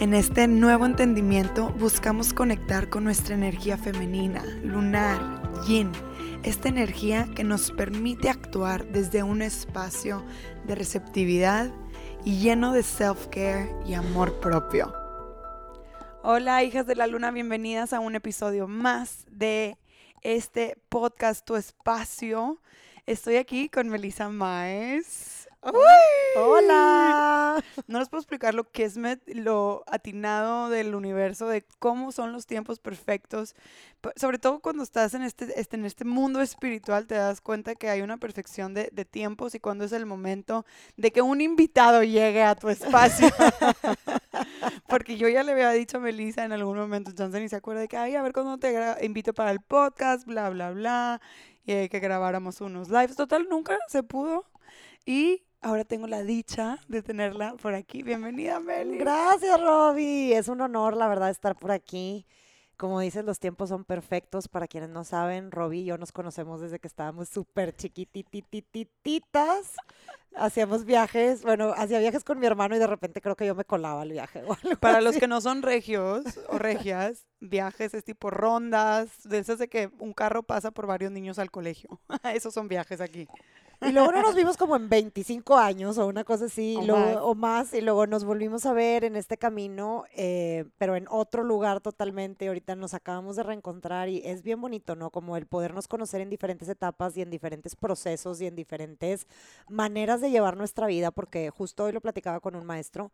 En este nuevo entendimiento buscamos conectar con nuestra energía femenina, lunar, yin, esta energía que nos permite actuar desde un espacio de receptividad y lleno de self-care y amor propio. Hola hijas de la luna, bienvenidas a un episodio más de este podcast, Tu Espacio. Estoy aquí con Melissa Maes. Hola. No les puedo explicar lo que es lo atinado del universo, de cómo son los tiempos perfectos. Sobre todo cuando estás en este, este, en este mundo espiritual, te das cuenta que hay una perfección de, de tiempos y cuando es el momento de que un invitado llegue a tu espacio. Porque yo ya le había dicho a Melissa en algún momento, Johnson, y se acuerda de que, ay, a ver cuándo te invito para el podcast, bla, bla, bla, y que grabáramos unos lives. Total, nunca se pudo. Y ahora tengo la dicha de tenerla por aquí. Bienvenida, Meli. Gracias, Robbie. Es un honor, la verdad, estar por aquí. Como dices, los tiempos son perfectos. Para quienes no saben, Robbie y yo nos conocemos desde que estábamos súper chiquitititititas. Hacíamos viajes, bueno, hacía viajes con mi hermano y de repente creo que yo me colaba al viaje. Para los que no son regios o regias, viajes es tipo rondas, de esas de que un carro pasa por varios niños al colegio. Esos son viajes aquí. Y luego no nos vimos como en 25 años o una cosa así, o, luego, más. o más. y luego nos volvimos a ver en este camino, eh, pero en otro lugar totalmente. Ahorita nos acabamos de reencontrar y es bien bonito, ¿no? Como el podernos conocer en diferentes etapas y en diferentes procesos y en diferentes maneras de llevar nuestra vida, porque justo hoy lo platicaba con un maestro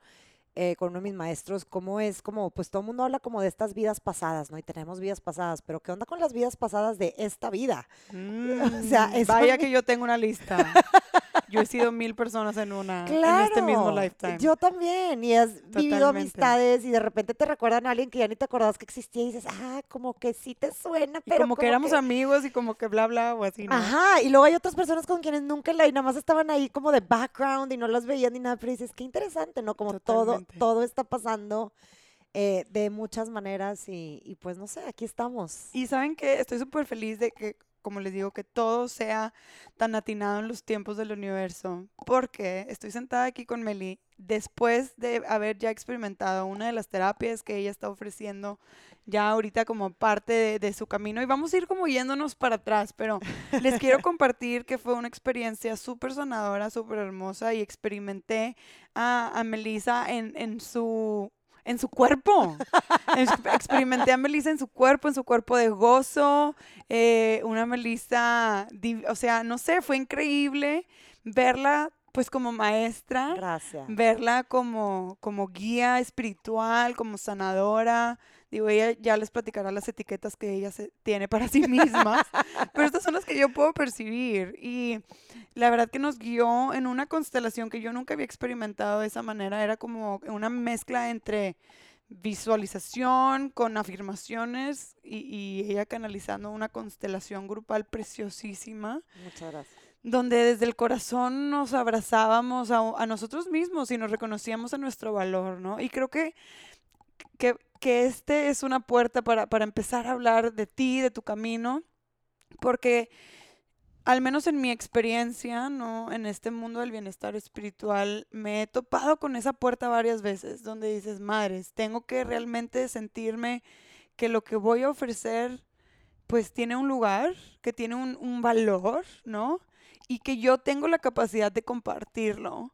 eh, con uno de mis maestros, cómo es como, pues todo el mundo habla como de estas vidas pasadas, ¿no? Y tenemos vidas pasadas, pero ¿qué onda con las vidas pasadas de esta vida? o sea, mm, vaya que yo tengo una lista. Yo he sido mil personas en una, en este mismo lifetime. Yo también, y has vivido amistades y de repente te recuerdan a alguien que ya ni te acordabas que existía y dices, ah, como que sí te suena, pero. como, que éramos amigos y como que bla, bla, o así, ¿no? Ajá, y luego hay otras personas con quienes nunca la, y nada más estaban ahí como de background y no las veían ni nada, pero dices, qué interesante, ¿no? Como todo, todo está pasando. Eh, de muchas maneras y, y, pues no sé, aquí estamos. Y saben que estoy súper feliz de que como les digo, que todo sea tan atinado en los tiempos del universo, porque estoy sentada aquí con Meli después de haber ya experimentado una de las terapias que ella está ofreciendo ya ahorita como parte de, su camino y vamos a ir como yéndonos para atrás, pero les quiero compartir que fue una experiencia súper sonadora, súper hermosa y experimenté a, a Melissa en, en su en su cuerpo. Experimenté a Melissa en su cuerpo, en su cuerpo de gozo. Eh, una Melissa, o sea, no sé, fue increíble verla pues como maestra. Gracias. Verla como, como guía espiritual, como sanadora. Digo, ella ya les platicará las etiquetas que ella se, tiene para sí misma, pero estas son las que yo puedo percibir. Y la verdad que nos guió en una constelación que yo nunca había experimentado de esa manera. Era como una mezcla entre visualización con afirmaciones y, y ella canalizando una constelación grupal preciosísima. Muchas gracias donde desde el corazón nos abrazábamos a, nosotros mismos y nos reconocíamos a nuestro valor, ¿no? Y creo que, que, que este es una puerta para, para, empezar a hablar de ti, de tu camino, porque al menos en mi experiencia, ¿no? En este mundo del bienestar espiritual, me he topado con esa puerta varias veces, donde dices, madres, tengo que realmente sentirme que lo que voy a ofrecer, pues tiene un lugar, que tiene un, un valor, ¿no? y que yo tengo la capacidad de compartirlo.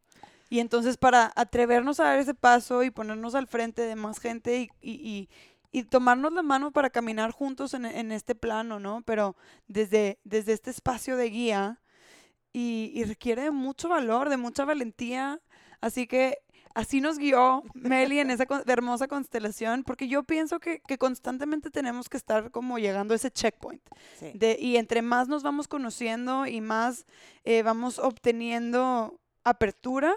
Y entonces para atrevernos a dar ese paso y ponernos al frente de más gente y, y, y, tomarnos la mano para caminar juntos en, en, este plano, ¿no? Pero desde, desde este espacio de guía y, requiere de mucho valor, de mucha valentía. Así que así nos guió Meli en esa hermosa constelación, porque yo pienso que, que, constantemente tenemos que estar como llegando a ese checkpoint. De, y entre más nos vamos conociendo y más eh, vamos obteniendo apertura,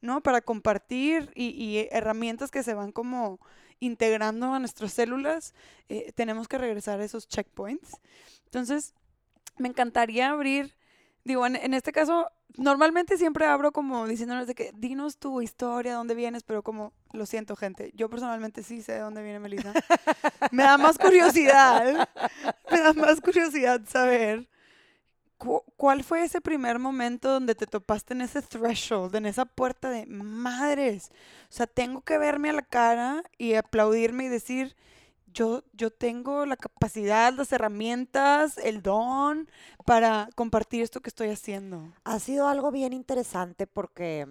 ¿no? Para compartir y, herramientas que se van como integrando a nuestras células, eh, tenemos que regresar a esos checkpoints. Entonces, me encantaría abrir, digo, en, este caso, normalmente siempre abro como diciéndoles de que dinos tu historia, dónde vienes, pero como, lo siento, gente, yo personalmente sí sé de dónde viene Melissa. me da más curiosidad, me da más curiosidad saber ¿Cuál fue ese primer momento donde te topaste en ese threshold, en esa puerta de madres? O sea, tengo que verme a la cara y aplaudirme y decir, yo, yo tengo la capacidad, las herramientas, el don para compartir esto que estoy haciendo. Ha sido algo bien interesante porque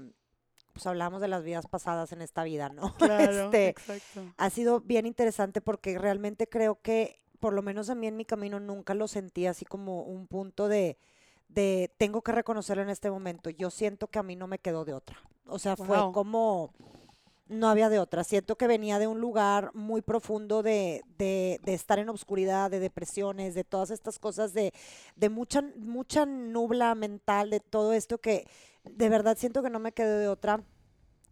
pues hablamos de las vidas pasadas en esta vida, ¿no? Claro, este, exacto. Ha sido bien interesante porque realmente creo que por lo menos a mí en mi camino nunca lo sentí así como un punto de, de tengo que reconocerlo en este momento. Yo siento que a mí no me quedó de otra. O sea, fue como no había de otra. Siento que venía de un lugar muy profundo de, de, de estar en obscuridad, de depresiones, de todas estas cosas, de, de mucha, mucha nubla mental, de todo esto que de verdad siento que no me quedé de otra.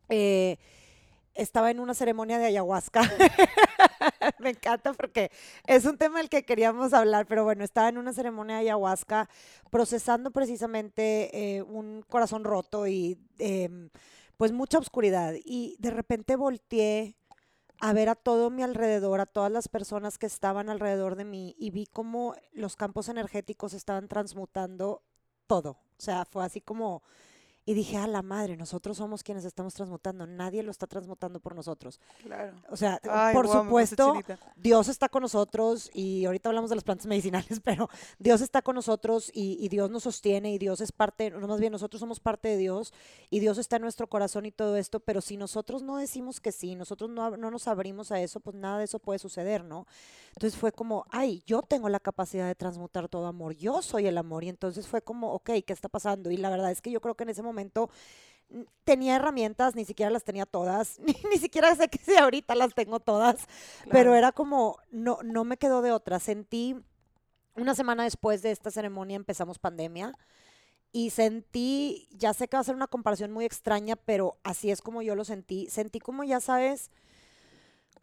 Eh, estaba en una ceremonia de ayahuasca. Me encanta porque es un tema del que queríamos hablar, pero bueno, estaba en una ceremonia de ayahuasca procesando precisamente eh, un corazón roto y em, pues mucha oscuridad. Y de repente volteé a ver a todo mi alrededor, a todas las personas que estaban alrededor de mí y vi cómo los campos energéticos estaban transmutando todo. O sea, fue así como y dije, a la madre, nosotros somos quienes estamos transmutando, nadie lo está transmutando por nosotros. Claro. O sea, por supuesto, Dios está con nosotros y ahorita hablamos de las plantas medicinales, pero Dios está con nosotros y, Dios nos sostiene y Dios es parte, no más bien nosotros somos parte de Dios y Dios está en nuestro corazón y todo esto, pero si nosotros no decimos que sí, nosotros no, no nos abrimos a eso, pues nada de eso puede suceder, ¿no? Entonces fue como, ay, yo tengo la capacidad de transmutar todo amor, yo soy el amor y entonces fue como, ok, ¿qué está pasando? Y la verdad es que yo creo que en ese momento momento tenía herramientas, ni siquiera las tenía todas, ni, siquiera sé que si ahorita las tengo todas, pero era como, no, no me quedó de otra. Sentí, una semana después de esta ceremonia empezamos pandemia y sentí, ya sé que va a ser una comparación muy extraña, pero así es como yo lo sentí. Sentí como, ya sabes,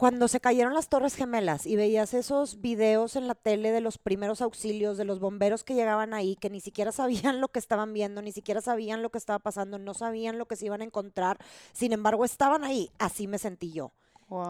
cuando se cayeron las Torres Gemelas y veías esos videos en la tele de los primeros auxilios, de los bomberos que llegaban ahí, que ni siquiera sabían lo que estaban viendo, ni siquiera sabían lo que estaba pasando, no sabían lo que se iban a encontrar, sin embargo estaban ahí, así me sentí yo.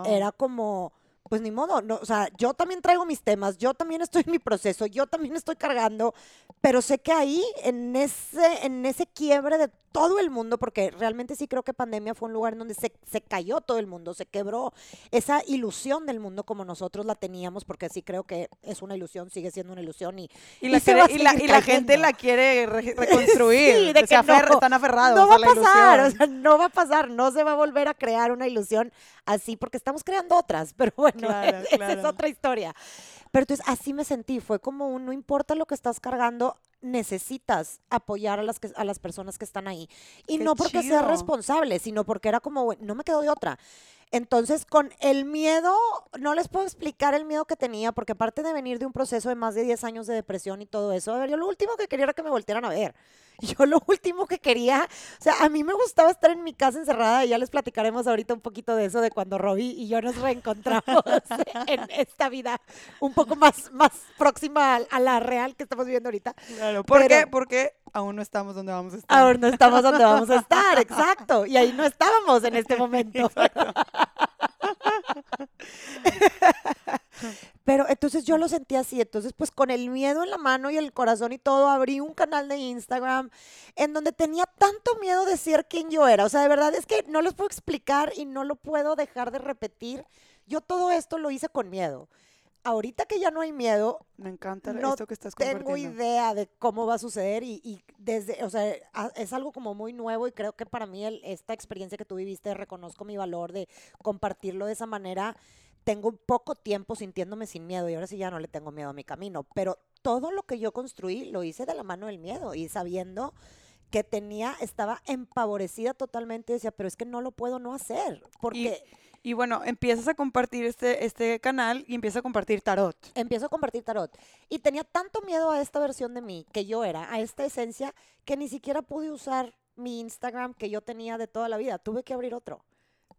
Era como, pues ni modo, no, o sea, yo también traigo mis temas, yo también estoy en mi proceso, yo también estoy cargando, pero sé que ahí, en ese, en ese quiebre de todo el mundo, porque realmente sí creo que pandemia fue un lugar en donde se, se, cayó todo el mundo, se quebró esa ilusión del mundo como nosotros la teníamos, porque sí creo que es una ilusión, sigue siendo una ilusión y, y, la, y, la, gente la quiere reconstruir, sí, de que están aferrados. No va a, pasar, o sea, no va a pasar, no se va a volver a crear una ilusión así, porque estamos creando otras, pero bueno, esa es otra historia. Pero entonces así me sentí, fue como un, no importa lo que estás cargando, necesitas apoyar a las, a las personas que están ahí. Y no porque seas responsable, sino porque era como, no me quedo de otra. Entonces, con el miedo, no les puedo explicar el miedo que tenía, porque aparte de venir de un proceso de más de 10 años de depresión y todo eso, yo lo último que quería era que me voltearan a ver. Yo lo último que quería, o sea, a mí me gustaba estar en mi casa encerrada y ya les platicaremos ahorita un poquito de eso, de cuando Robbie y yo nos reencontramos en esta vida un poco más, más próxima a, la real que estamos viviendo ahorita. Claro, ¿por qué? Porque aún no estamos donde vamos a estar. Aún no estamos donde vamos a estar, exacto. Y ahí no estábamos en este momento. Pero entonces yo lo sentí así, entonces pues con el miedo en la mano y el corazón y todo, abrí un canal de Instagram en donde tenía tanto miedo de ser quien yo era. O sea, de verdad es que no les puedo explicar y no lo puedo dejar de repetir. Yo todo esto lo hice con miedo. Ahorita que ya no hay miedo, me encanta esto que estás compartiendo. Tengo idea de cómo va a suceder y, desde, o sea, es algo como muy nuevo y creo que para mí esta experiencia que tú viviste, reconozco mi valor de compartirlo de esa manera tengo poco tiempo sintiéndome sin miedo y ahora sí ya no le tengo miedo a mi camino, pero todo lo que yo construí lo hice de la mano del miedo y sabiendo que tenía, estaba empavorecida totalmente, decía, pero es que no lo puedo no hacer, porque... Y, bueno, empiezas a compartir este, este canal y empiezas a compartir tarot. Empiezo a compartir tarot. Y tenía tanto miedo a esta versión de mí, que yo era, a esta esencia, que ni siquiera pude usar mi Instagram que yo tenía de toda la vida. Tuve que abrir otro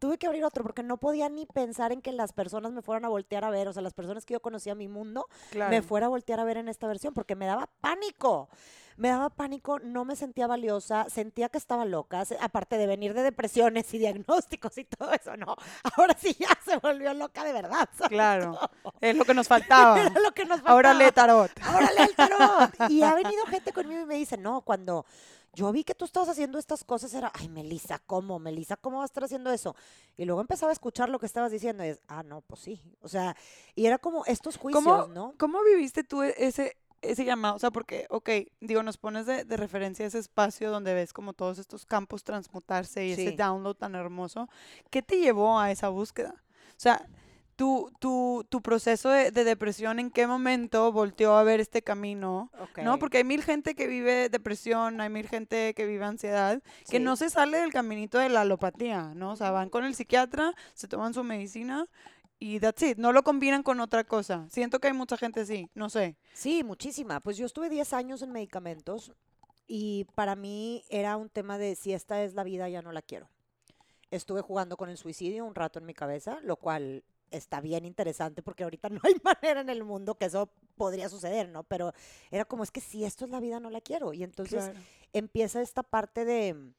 tuve que abrir otro porque no podía ni pensar en que las personas me fueran a voltear a ver, o sea, las personas que yo conocía mi mundo, me fuera a voltear a ver en esta versión porque me daba pánico. Me daba pánico, no me sentía valiosa, sentía que estaba loca, aparte de venir de depresiones y diagnósticos y todo eso, no. Ahora sí ya se volvió loca de verdad. Claro, es lo que nos faltaba. lo que nos faltaba. Ahora lee tarot. Ahora lee el tarot. Y ha venido gente conmigo y me dice, no, cuando yo vi que tú estabas haciendo estas cosas, era, ay, Melissa, ¿cómo? Melissa, ¿cómo vas a estar haciendo eso? Y luego empezaba a escuchar lo que estabas diciendo y es, ah, no, pues sí. O sea, y era como estos juicios, ¿no? ¿Cómo viviste tú e-, ese, ese llamado? O sea, porque, ok, digo, nos pones de, de referencia ese espacio donde ves como todos estos campos transmutarse y ese download tan hermoso. ¿Qué te llevó a esa búsqueda? O sea, tu, tu, tu proceso de, depresión, ¿en qué momento volteó a ver este camino? ¿No? Porque hay mil gente que vive depresión, hay mil gente que vive ansiedad, que no se sale del caminito de la alopatía, ¿no? O sea, van con el psiquiatra, se toman su medicina y that's it, no lo combinan con otra cosa. Siento que hay mucha gente así, no sé. Sí, muchísima. Pues yo estuve 10 años en medicamentos y para mí era un tema de si esta es la vida, ya no la quiero. Estuve jugando con el suicidio un rato en mi cabeza, lo cual está bien interesante porque ahorita no hay manera en el mundo que eso podría suceder, ¿no? Pero era como, es que si esto es la vida, no la quiero. Y entonces empieza esta parte de,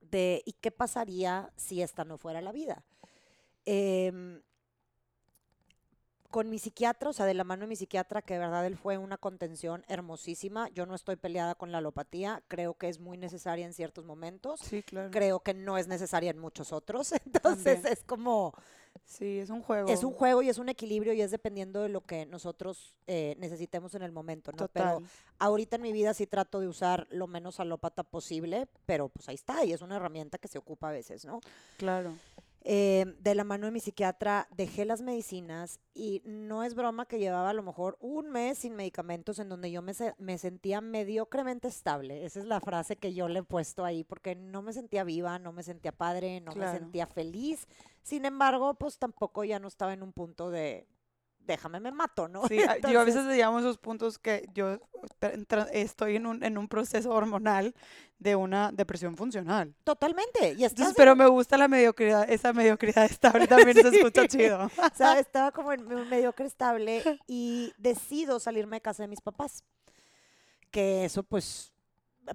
de, ¿y qué pasaría si esta no fuera la vida? Eh, con mi psiquiatra, o sea, de la mano de mi psiquiatra, que de verdad él fue una contención hermosísima. Yo no estoy peleada con la alopatía, creo que es muy necesaria en ciertos momentos. Sí, claro. Creo que no es necesaria en muchos otros. Entonces es como... Sí, es un juego. Es un juego y es un equilibrio y es dependiendo de lo que nosotros eh, necesitemos en el momento, ¿no? Pero ahorita en mi vida sí trato de usar lo menos alópata posible, pero pues ahí está y es una herramienta que se ocupa a veces, ¿no? Claro. Eh, de la mano de mi psiquiatra, dejé las medicinas y no es broma que llevaba a lo mejor un mes sin medicamentos en donde yo me, me, sentía mediocremente estable. Esa es la frase que yo le he puesto ahí porque no me sentía viva, no me sentía padre, no me sentía feliz. Sin embargo, pues tampoco ya no estaba en un punto de, déjame me mato, ¿no? Sí, yo a veces llamo esos puntos que yo estoy en un, en un proceso hormonal de una depresión funcional. Totalmente. Y Entonces, pero me gusta la mediocridad, esa mediocridad estable también se escucha chido. o sea, estaba como en mediocre estable y decido salirme de casa de mis papás. Que eso, pues,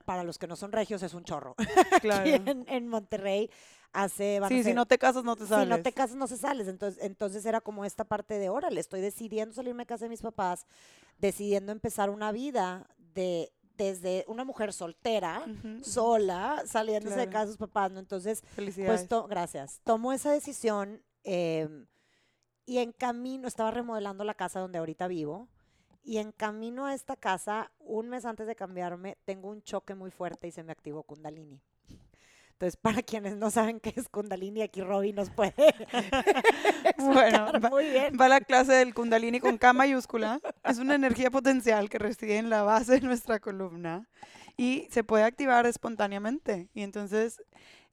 para los que no son regios, es un chorro. Claro. Aquí en, en Monterrey hace... sí, si no te casas no te sales. Si no te casas no se sales. Entonces, entonces era como esta parte de, órale, estoy decidiendo salirme de casa de mis papás, decidiendo empezar una vida de desde una mujer soltera, sola, saliéndose de casa de sus papás, ¿no? Entonces, pues, gracias. Tomo esa decisión em, y en camino, estaba remodelando la casa donde ahorita vivo, y en camino a esta casa, un mes antes de cambiarme, tengo un choque muy fuerte y se me activó Kundalini. Entonces, para quienes no saben qué es Kundalini, aquí Robbie nos puede. bueno, muy bien. Va la clase del Kundalini con K mayúscula. Es una energía potencial que reside en la base de nuestra columna y se puede activar espontáneamente. Y entonces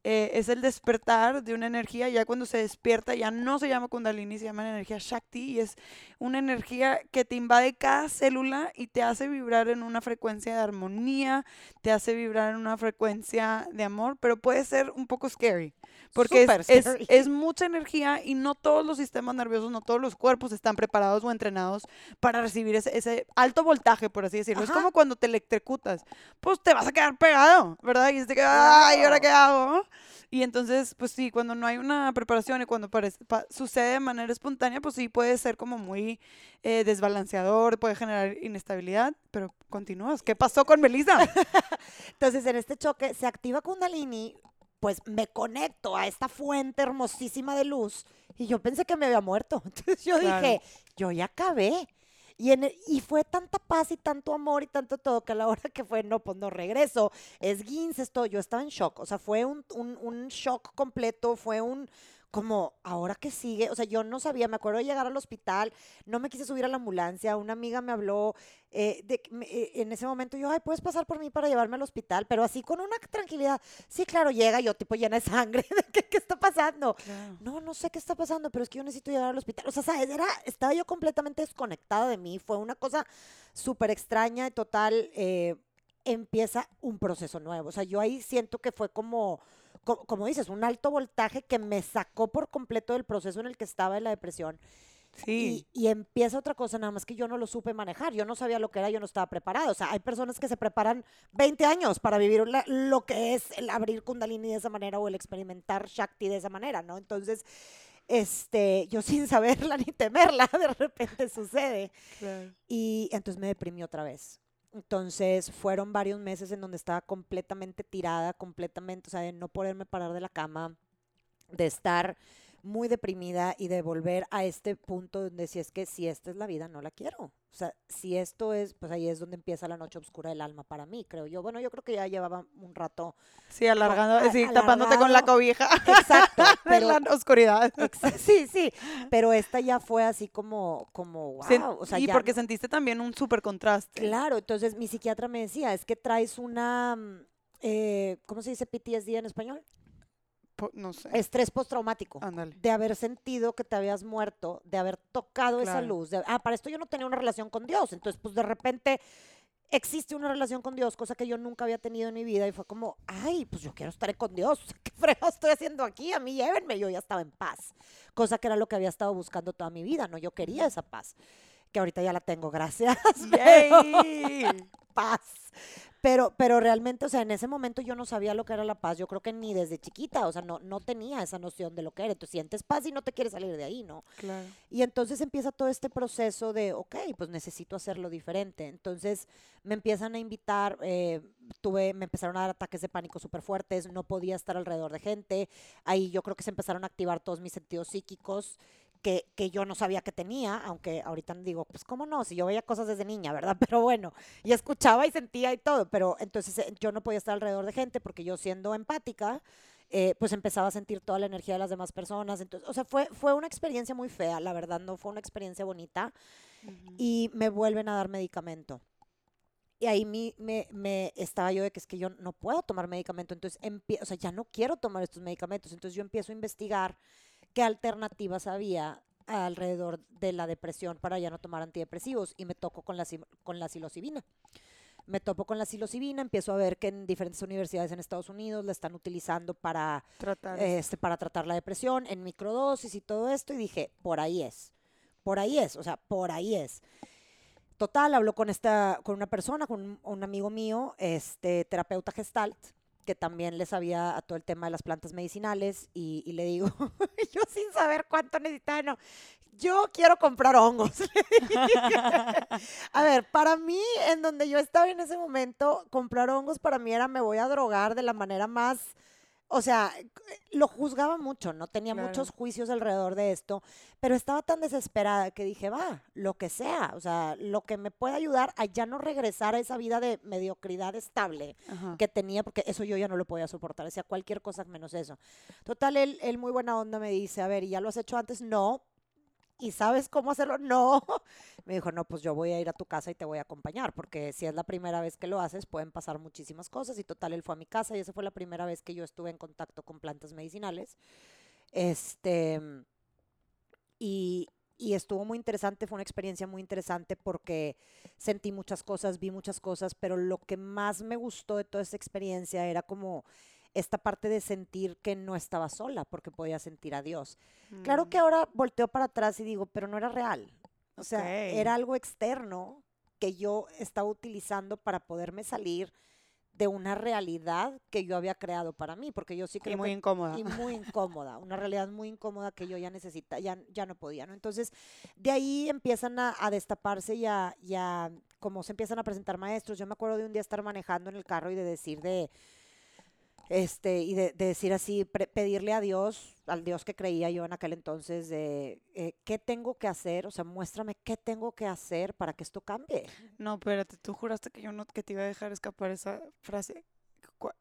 eh, es el despertar de una energía, ya cuando se despierta ya no se llama kundalini, se llama energía Shakti y es una energía que te invade cada célula y te hace vibrar en una frecuencia de armonía, te hace vibrar en una frecuencia de amor, pero puede ser un poco scary, porque es, es, mucha energía y no todos los sistemas nerviosos, no todos los cuerpos están preparados o entrenados para recibir ese, ese alto voltaje, por así decirlo. Es como cuando te electrocutas, pues te vas a quedar pegado, ¿verdad? Y es de que, ay, ¿ahora qué hago? Y entonces, pues sí, cuando no hay una preparación y cuando sucede de manera espontánea, pues sí puede ser como muy eh, desbalanceador, puede generar inestabilidad, pero continúas. ¿Qué pasó con Melissa? entonces, en este choque se activa Kundalini, pues me conecto a esta fuente hermosísima de luz y yo pensé que me había muerto. Entonces yo dije, yo ya acabé. Y, fue tanta paz y tanto amor y tanto todo que a la hora que fue, no, pues no regreso, es Gins, esto, yo estaba en shock, o sea, fue un shock completo, fue un, como, ¿ahora qué sigue? O sea, yo no sabía, me acuerdo de llegar al hospital, no me quise subir a la ambulancia, una amiga me habló, eh, de, eh, en ese momento yo, ay, ¿puedes pasar por mí para llevarme al hospital? Pero así con una tranquilidad, sí, claro, llega yo tipo llena de sangre, ¿qué, qué está pasando? No, no sé qué está pasando, pero es que yo necesito llegar al hospital. O sea, ¿sabes? Era, estaba yo completamente desconectada de mí, fue una cosa súper extraña y total. Eh, empieza un proceso nuevo. O sea, yo ahí siento que fue como, como, dices, un alto voltaje que me sacó por completo del proceso en el que estaba de la depresión. Sí. Y, empieza otra cosa, nada más que yo no lo supe manejar, yo no sabía lo que era, yo no estaba preparado. O sea, hay personas que se preparan 20 años para vivir lo que es el abrir Kundalini de esa manera o el experimentar Shakti de esa manera, ¿no? Entonces, este, yo sin saberla ni temerla, de repente sucede. Y entonces me deprimí otra vez. Entonces fueron varios meses en donde estaba completamente tirada, completamente, o sea, de no poderme parar de la cama, de estar muy deprimida y de volver a este punto donde si es que si esta es la vida, no la quiero. O sea, si esto es, pues ahí es donde empieza la noche oscura del alma para mí, creo yo. Bueno, yo creo que ya llevaba un rato. Sí, alargando, sí, tapándote con la cobija. Exacto. Pero, en la oscuridad. sí, sí. Pero esta ya fue así como, como wow. o sea, y porque sentiste también un súper contraste. Claro, entonces mi psiquiatra me decía, es que traes una, mm, eh, ¿cómo se dice PTSD en español? No sé. Estrés postraumático. De haber sentido que te habías muerto, de haber tocado esa luz. ah, para esto yo no tenía una relación con Dios. Entonces, pues de repente existe una relación con Dios, cosa que yo nunca había tenido en mi vida. Y fue como, ay, pues yo quiero estar con Dios. ¿Qué fregado estoy haciendo aquí? A mí llévenme. Yo ya estaba en paz. Cosa que era lo que había estado buscando toda mi vida. No, yo quería esa paz. Que ahorita ya la tengo, gracias. paz. Pero, pero realmente, o sea, en ese momento yo no sabía lo que era la paz. Yo creo que ni desde chiquita, o sea, no, no tenía esa noción de lo que era. Entonces sientes paz y no te quieres salir de ahí, ¿no? Claro. Y entonces empieza todo este proceso de, ok, pues necesito hacerlo diferente. Entonces me empiezan a invitar, eh, tuve, me empezaron a dar ataques de pánico súper fuertes, no podía estar alrededor de gente. Ahí yo creo que se empezaron a activar todos mis sentidos psíquicos que, que, yo no sabía que tenía, aunque ahorita digo, pues cómo no, si yo veía cosas desde niña, ¿verdad? Pero bueno, y escuchaba y sentía y todo, pero entonces eh, yo no podía estar alrededor de gente porque yo siendo empática, eh, pues empezaba a sentir toda la energía de las demás personas. Entonces, o sea, fue, fue una experiencia muy fea, la verdad, no fue una experiencia bonita. Y me vuelven a dar medicamento. Y ahí me, me, me, estaba yo de que es que yo no puedo tomar medicamento, entonces, o sea, ya no quiero tomar estos medicamentos. Entonces yo empiezo a investigar qué alternativas había alrededor de la depresión para ya no tomar antidepresivos y me toco con la, con la psilocibina. Me topo con la psilocibina, empiezo a ver que en diferentes universidades en Estados Unidos la están utilizando para tratar, este, para tratar la depresión en microdosis y todo esto y dije, por ahí es, por ahí es, o sea, por ahí es. Total, hablo con, esta, con una persona, con un, un amigo mío, este terapeuta gestalt, que también le sabía a todo el tema de las plantas medicinales y, le digo, yo sin saber cuánto necesitaba, yo quiero comprar hongos. a ver, para mí, en donde yo estaba en ese momento, comprar hongos para mí era me voy a drogar de la manera más o sea, lo juzgaba mucho, no tenía muchos juicios alrededor de esto, pero estaba tan desesperada que dije, va, lo que sea, o sea, lo que me pueda ayudar a ya no regresar a esa vida de mediocridad estable que tenía, porque eso yo ya no lo podía soportar, decía cualquier cosa menos eso. Total, él, él muy buena onda me dice, a ver, ¿y ya lo has hecho antes? No, ¿y sabes cómo hacerlo? No. Me dijo, no, pues yo voy a ir a tu casa y te voy a acompañar, porque si es la primera vez que lo haces, pueden pasar muchísimas cosas. Y total, él fue a mi casa y esa fue la primera vez que yo estuve en contacto con plantas medicinales. Este, y, y estuvo muy interesante, fue una experiencia muy interesante porque sentí muchas cosas, vi muchas cosas, pero lo que más me gustó de toda esa experiencia era como esta parte de sentir que no estaba sola porque podía sentir a Dios. Claro que mm. ahora volteo para atrás y digo, pero no era real. O sea, era algo externo que yo estaba utilizando para poderme salir de una realidad que yo había creado para mí, porque yo sí que... Y muy incómoda. Y muy incómoda, una realidad muy incómoda que yo ya necesita, ya, ya no podía, ¿no? Entonces, de ahí empiezan a, destaparse ya, ya, como se empiezan a presentar maestros. Yo me acuerdo de un día estar manejando en el carro y de decir de, este, y de, decir así, pedirle a Dios, al Dios que creía yo en aquel entonces, de eh, qué tengo que hacer, o sea, muéstrame qué tengo que hacer para que esto cambie. No, espérate, tú juraste que yo no, que te iba a dejar escapar esa frase.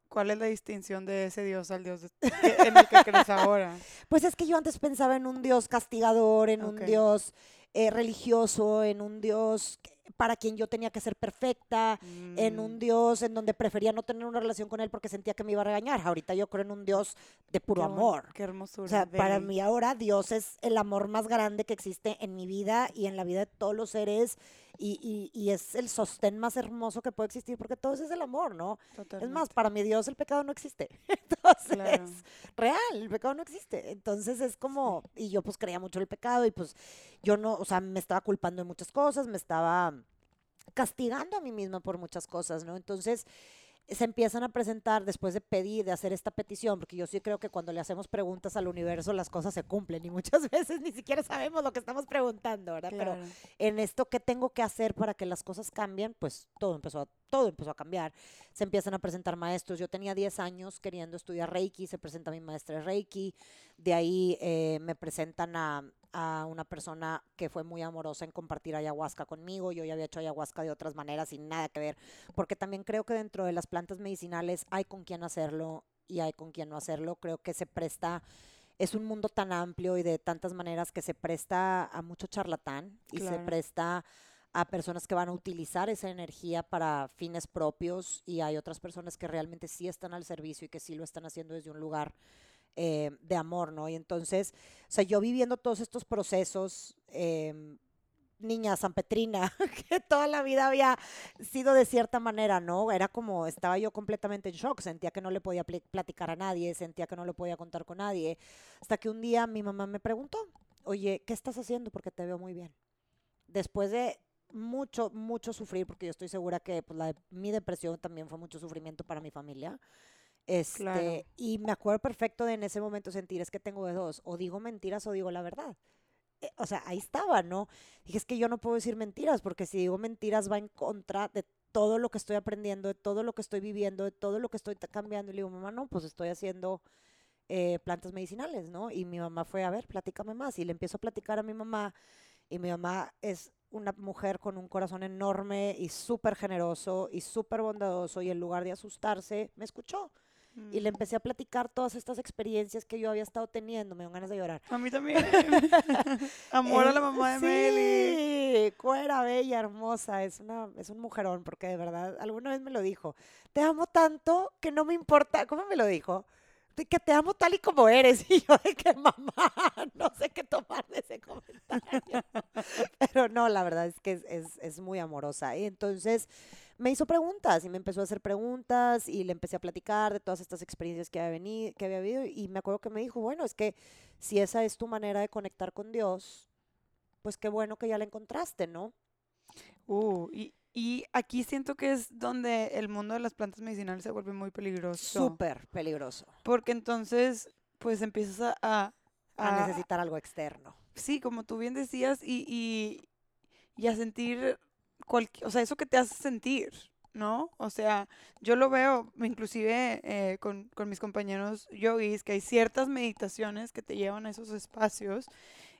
¿Cuál es la distinción de ese Dios al Dios en el que crees ahora? Pues es que yo antes pensaba en un Dios castigador, en un Dios eh, religioso, en un Dios para quien yo tenía que ser perfecta, en un mm. Dios en donde prefería no tener una relación con él porque sentía que me iba a regañar. Ahorita yo creo en un Dios de puro amor. Qué hermosura. O sea, para mí ahora Dios es el amor más grande que existe en mi vida y en la vida de todos los seres y, y, es el sostén más hermoso que puede existir porque todo eso es el amor, ¿no? Es más, para mi Dios el pecado no existe. Entonces, real, el pecado no existe. Entonces es como, y yo pues creía mucho el pecado y pues yo no, o sea, me estaba culpando de muchas cosas, me estaba castigando a mí misma por muchas cosas, ¿no? Entonces se empiezan a presentar después de pedir, de hacer esta petición, porque yo sí creo que cuando le hacemos preguntas al universo las cosas se cumplen y muchas veces ni siquiera sabemos lo que estamos preguntando, ¿verdad? Pero en esto que tengo que hacer para que las cosas cambien, pues todo empezó a, todo empezó a cambiar. Se empiezan a presentar maestros. Yo tenía 10 años queriendo estudiar Reiki, se presenta mi maestra de Reiki, de ahí eh, me presentan a, a una persona que fue muy amorosa en compartir ayahuasca conmigo. Yo ya había hecho ayahuasca de otras maneras sin nada que ver, porque también creo que dentro de las plantas medicinales hay con quién hacerlo y hay con quién no hacerlo. Creo que se presta, es un mundo tan amplio y de tantas maneras que se presta a mucho charlatán y se presta a personas que van a utilizar esa energía para fines propios y hay otras personas que realmente sí están al servicio y que sí lo están haciendo desde un lugar eh, de amor, ¿no? Y entonces, o sea, yo viviendo todos estos procesos, eh, niña San Petrina, que toda la vida había sido de cierta manera, ¿no? Era como, estaba yo completamente en shock, sentía que no le podía platicar a nadie, sentía que no le podía contar con nadie, hasta que un día mi mamá me preguntó, oye, ¿qué estás haciendo? Porque te veo muy bien. Después de mucho, mucho sufrir, porque yo estoy segura que pues, mi depresión también fue mucho sufrimiento para mi familia. Este, Y me acuerdo perfecto de en ese momento sentir, es que tengo de dos, o digo mentiras o digo la verdad. Eh, o sea, ahí estaba, ¿no? Dije, es que yo no puedo decir mentiras, porque si digo mentiras va en contra de todo lo que estoy aprendiendo, de todo lo que estoy viviendo, de todo lo que estoy cambiando. Y le digo, mamá, no, pues estoy haciendo eh, plantas medicinales, ¿no? Y mi mamá fue, a ver, platícame más. Y le empiezo a platicar a mi mamá, y mi mamá es una mujer con un corazón enorme y súper generoso y súper bondadoso, y en lugar de asustarse, me escuchó y le mm. empecé a platicar todas estas experiencias que yo había estado teniendo. Me dio ganas de llorar. A mí también. Amor a la mamá de sí, Meli. Sí, cuera, bella, hermosa. Es, una, es un mujerón, porque de verdad, alguna vez me lo dijo. Te amo tanto que no me importa. ¿Cómo me lo dijo? De que te amo tal y como eres. Y yo de que mamá, no sé qué tomar de ese comentario. Pero no, la verdad es que es, es, es muy amorosa. Y entonces me hizo preguntas y me empezó a hacer preguntas y le empecé a platicar de todas estas experiencias que había, venido, que había habido y me acuerdo que me dijo, bueno, es que si esa es tu manera de conectar con Dios, pues qué bueno que ya la encontraste, ¿no? Uh, y, y aquí siento que es donde el mundo de las plantas medicinales se vuelve muy peligroso. Súper peligroso. Porque entonces, pues empiezas a, a, necesitar algo externo. Sí, como tú bien decías, y, y, y a sentir o sea, eso que te hace sentir, ¿no? O sea, yo lo veo inclusive eh, con, con, mis compañeros yogis, que hay ciertas meditaciones que te llevan a esos espacios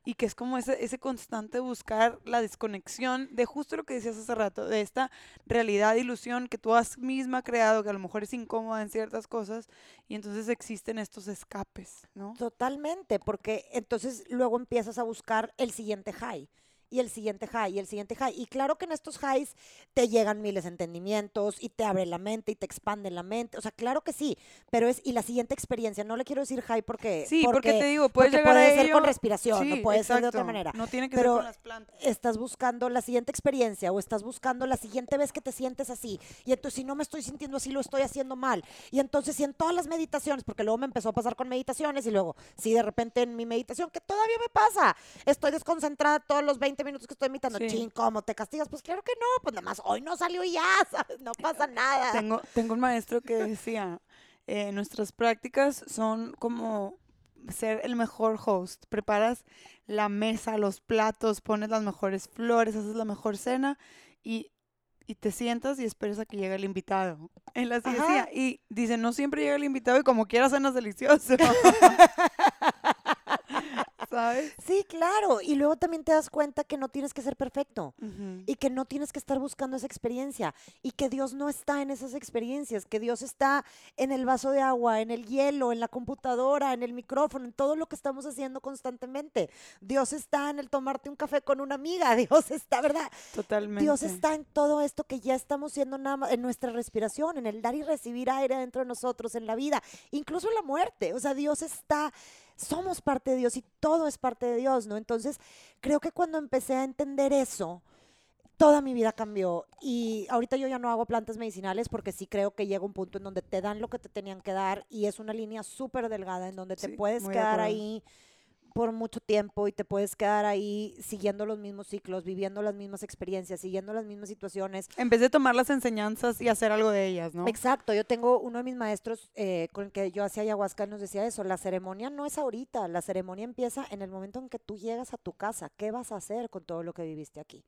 y que es como ese, ese constante buscar la desconexión de justo lo que decías hace rato, de esta realidad, ilusión que tú has misma creado, que a lo mejor es incómoda en ciertas cosas, y entonces existen estos escapes, ¿no? Totalmente, porque entonces luego empiezas a buscar el siguiente high y el siguiente high y el siguiente high. Y claro que en estos highs te llegan miles de entendimientos y te abre la mente y te expande la mente. O sea, claro que sí, pero es y la siguiente experiencia, no le quiero decir high porque Sí, porque, te digo, puede ser con respiración, no puede ser de otra manera. No tiene que ser con las plantas. Estás buscando la siguiente experiencia o estás buscando la siguiente vez que te sientes así. Y entonces si no me estoy sintiendo así, lo estoy haciendo mal. Y entonces si en todas las meditaciones, porque luego me empezó a pasar con meditaciones y luego si de repente en mi meditación que todavía me pasa, estoy desconcentrada todos los 20 minutos que estoy imitando, ching, ¿cómo te castigas? Pues claro que no, pues nada más hoy no salió y ya, ¿sabes? No pasa nada. Tengo, tengo un maestro que decía, eh, nuestras prácticas son como ser el mejor host. Preparas la mesa, los platos, pones las mejores flores, haces la mejor cena y, y te sientas y esperas a que llegue el invitado. En la decía, y dice, no siempre llega el invitado y como quiera cenas delicioso. Sí, claro. Y luego también te das cuenta que no tienes que ser perfecto y que no tienes que estar buscando esa experiencia y que Dios no está en esas experiencias, que Dios está en el vaso de agua, en el hielo, en la computadora, en el micrófono, en todo lo que estamos haciendo constantemente. Dios está en el tomarte un café con una amiga, Dios está, ¿verdad? Totalmente. Dios está en todo esto que ya estamos siendo nada en nuestra respiración, en el dar y recibir aire dentro de nosotros, en la vida, incluso en la muerte. O sea, Dios está somos parte de Dios y todo es parte de Dios, ¿no? Entonces, creo que cuando empecé a entender eso, toda mi vida cambió. Y ahorita yo ya no hago plantas medicinales porque sí creo que llega un punto en donde te dan lo que te tenían que dar y es una línea súper delgada en donde te puedes quedar ahí por mucho tiempo y te puedes quedar ahí siguiendo los mismos ciclos, viviendo las mismas experiencias, siguiendo las mismas situaciones. En vez de tomar las enseñanzas y hacer algo de ellas, ¿no? Exacto, yo tengo uno de mis maestros eh, con el que yo hacía ayahuasca, nos decía eso, la ceremonia no es ahorita, la ceremonia empieza en el momento en que tú llegas a tu casa, ¿qué vas a hacer con todo lo que viviste aquí?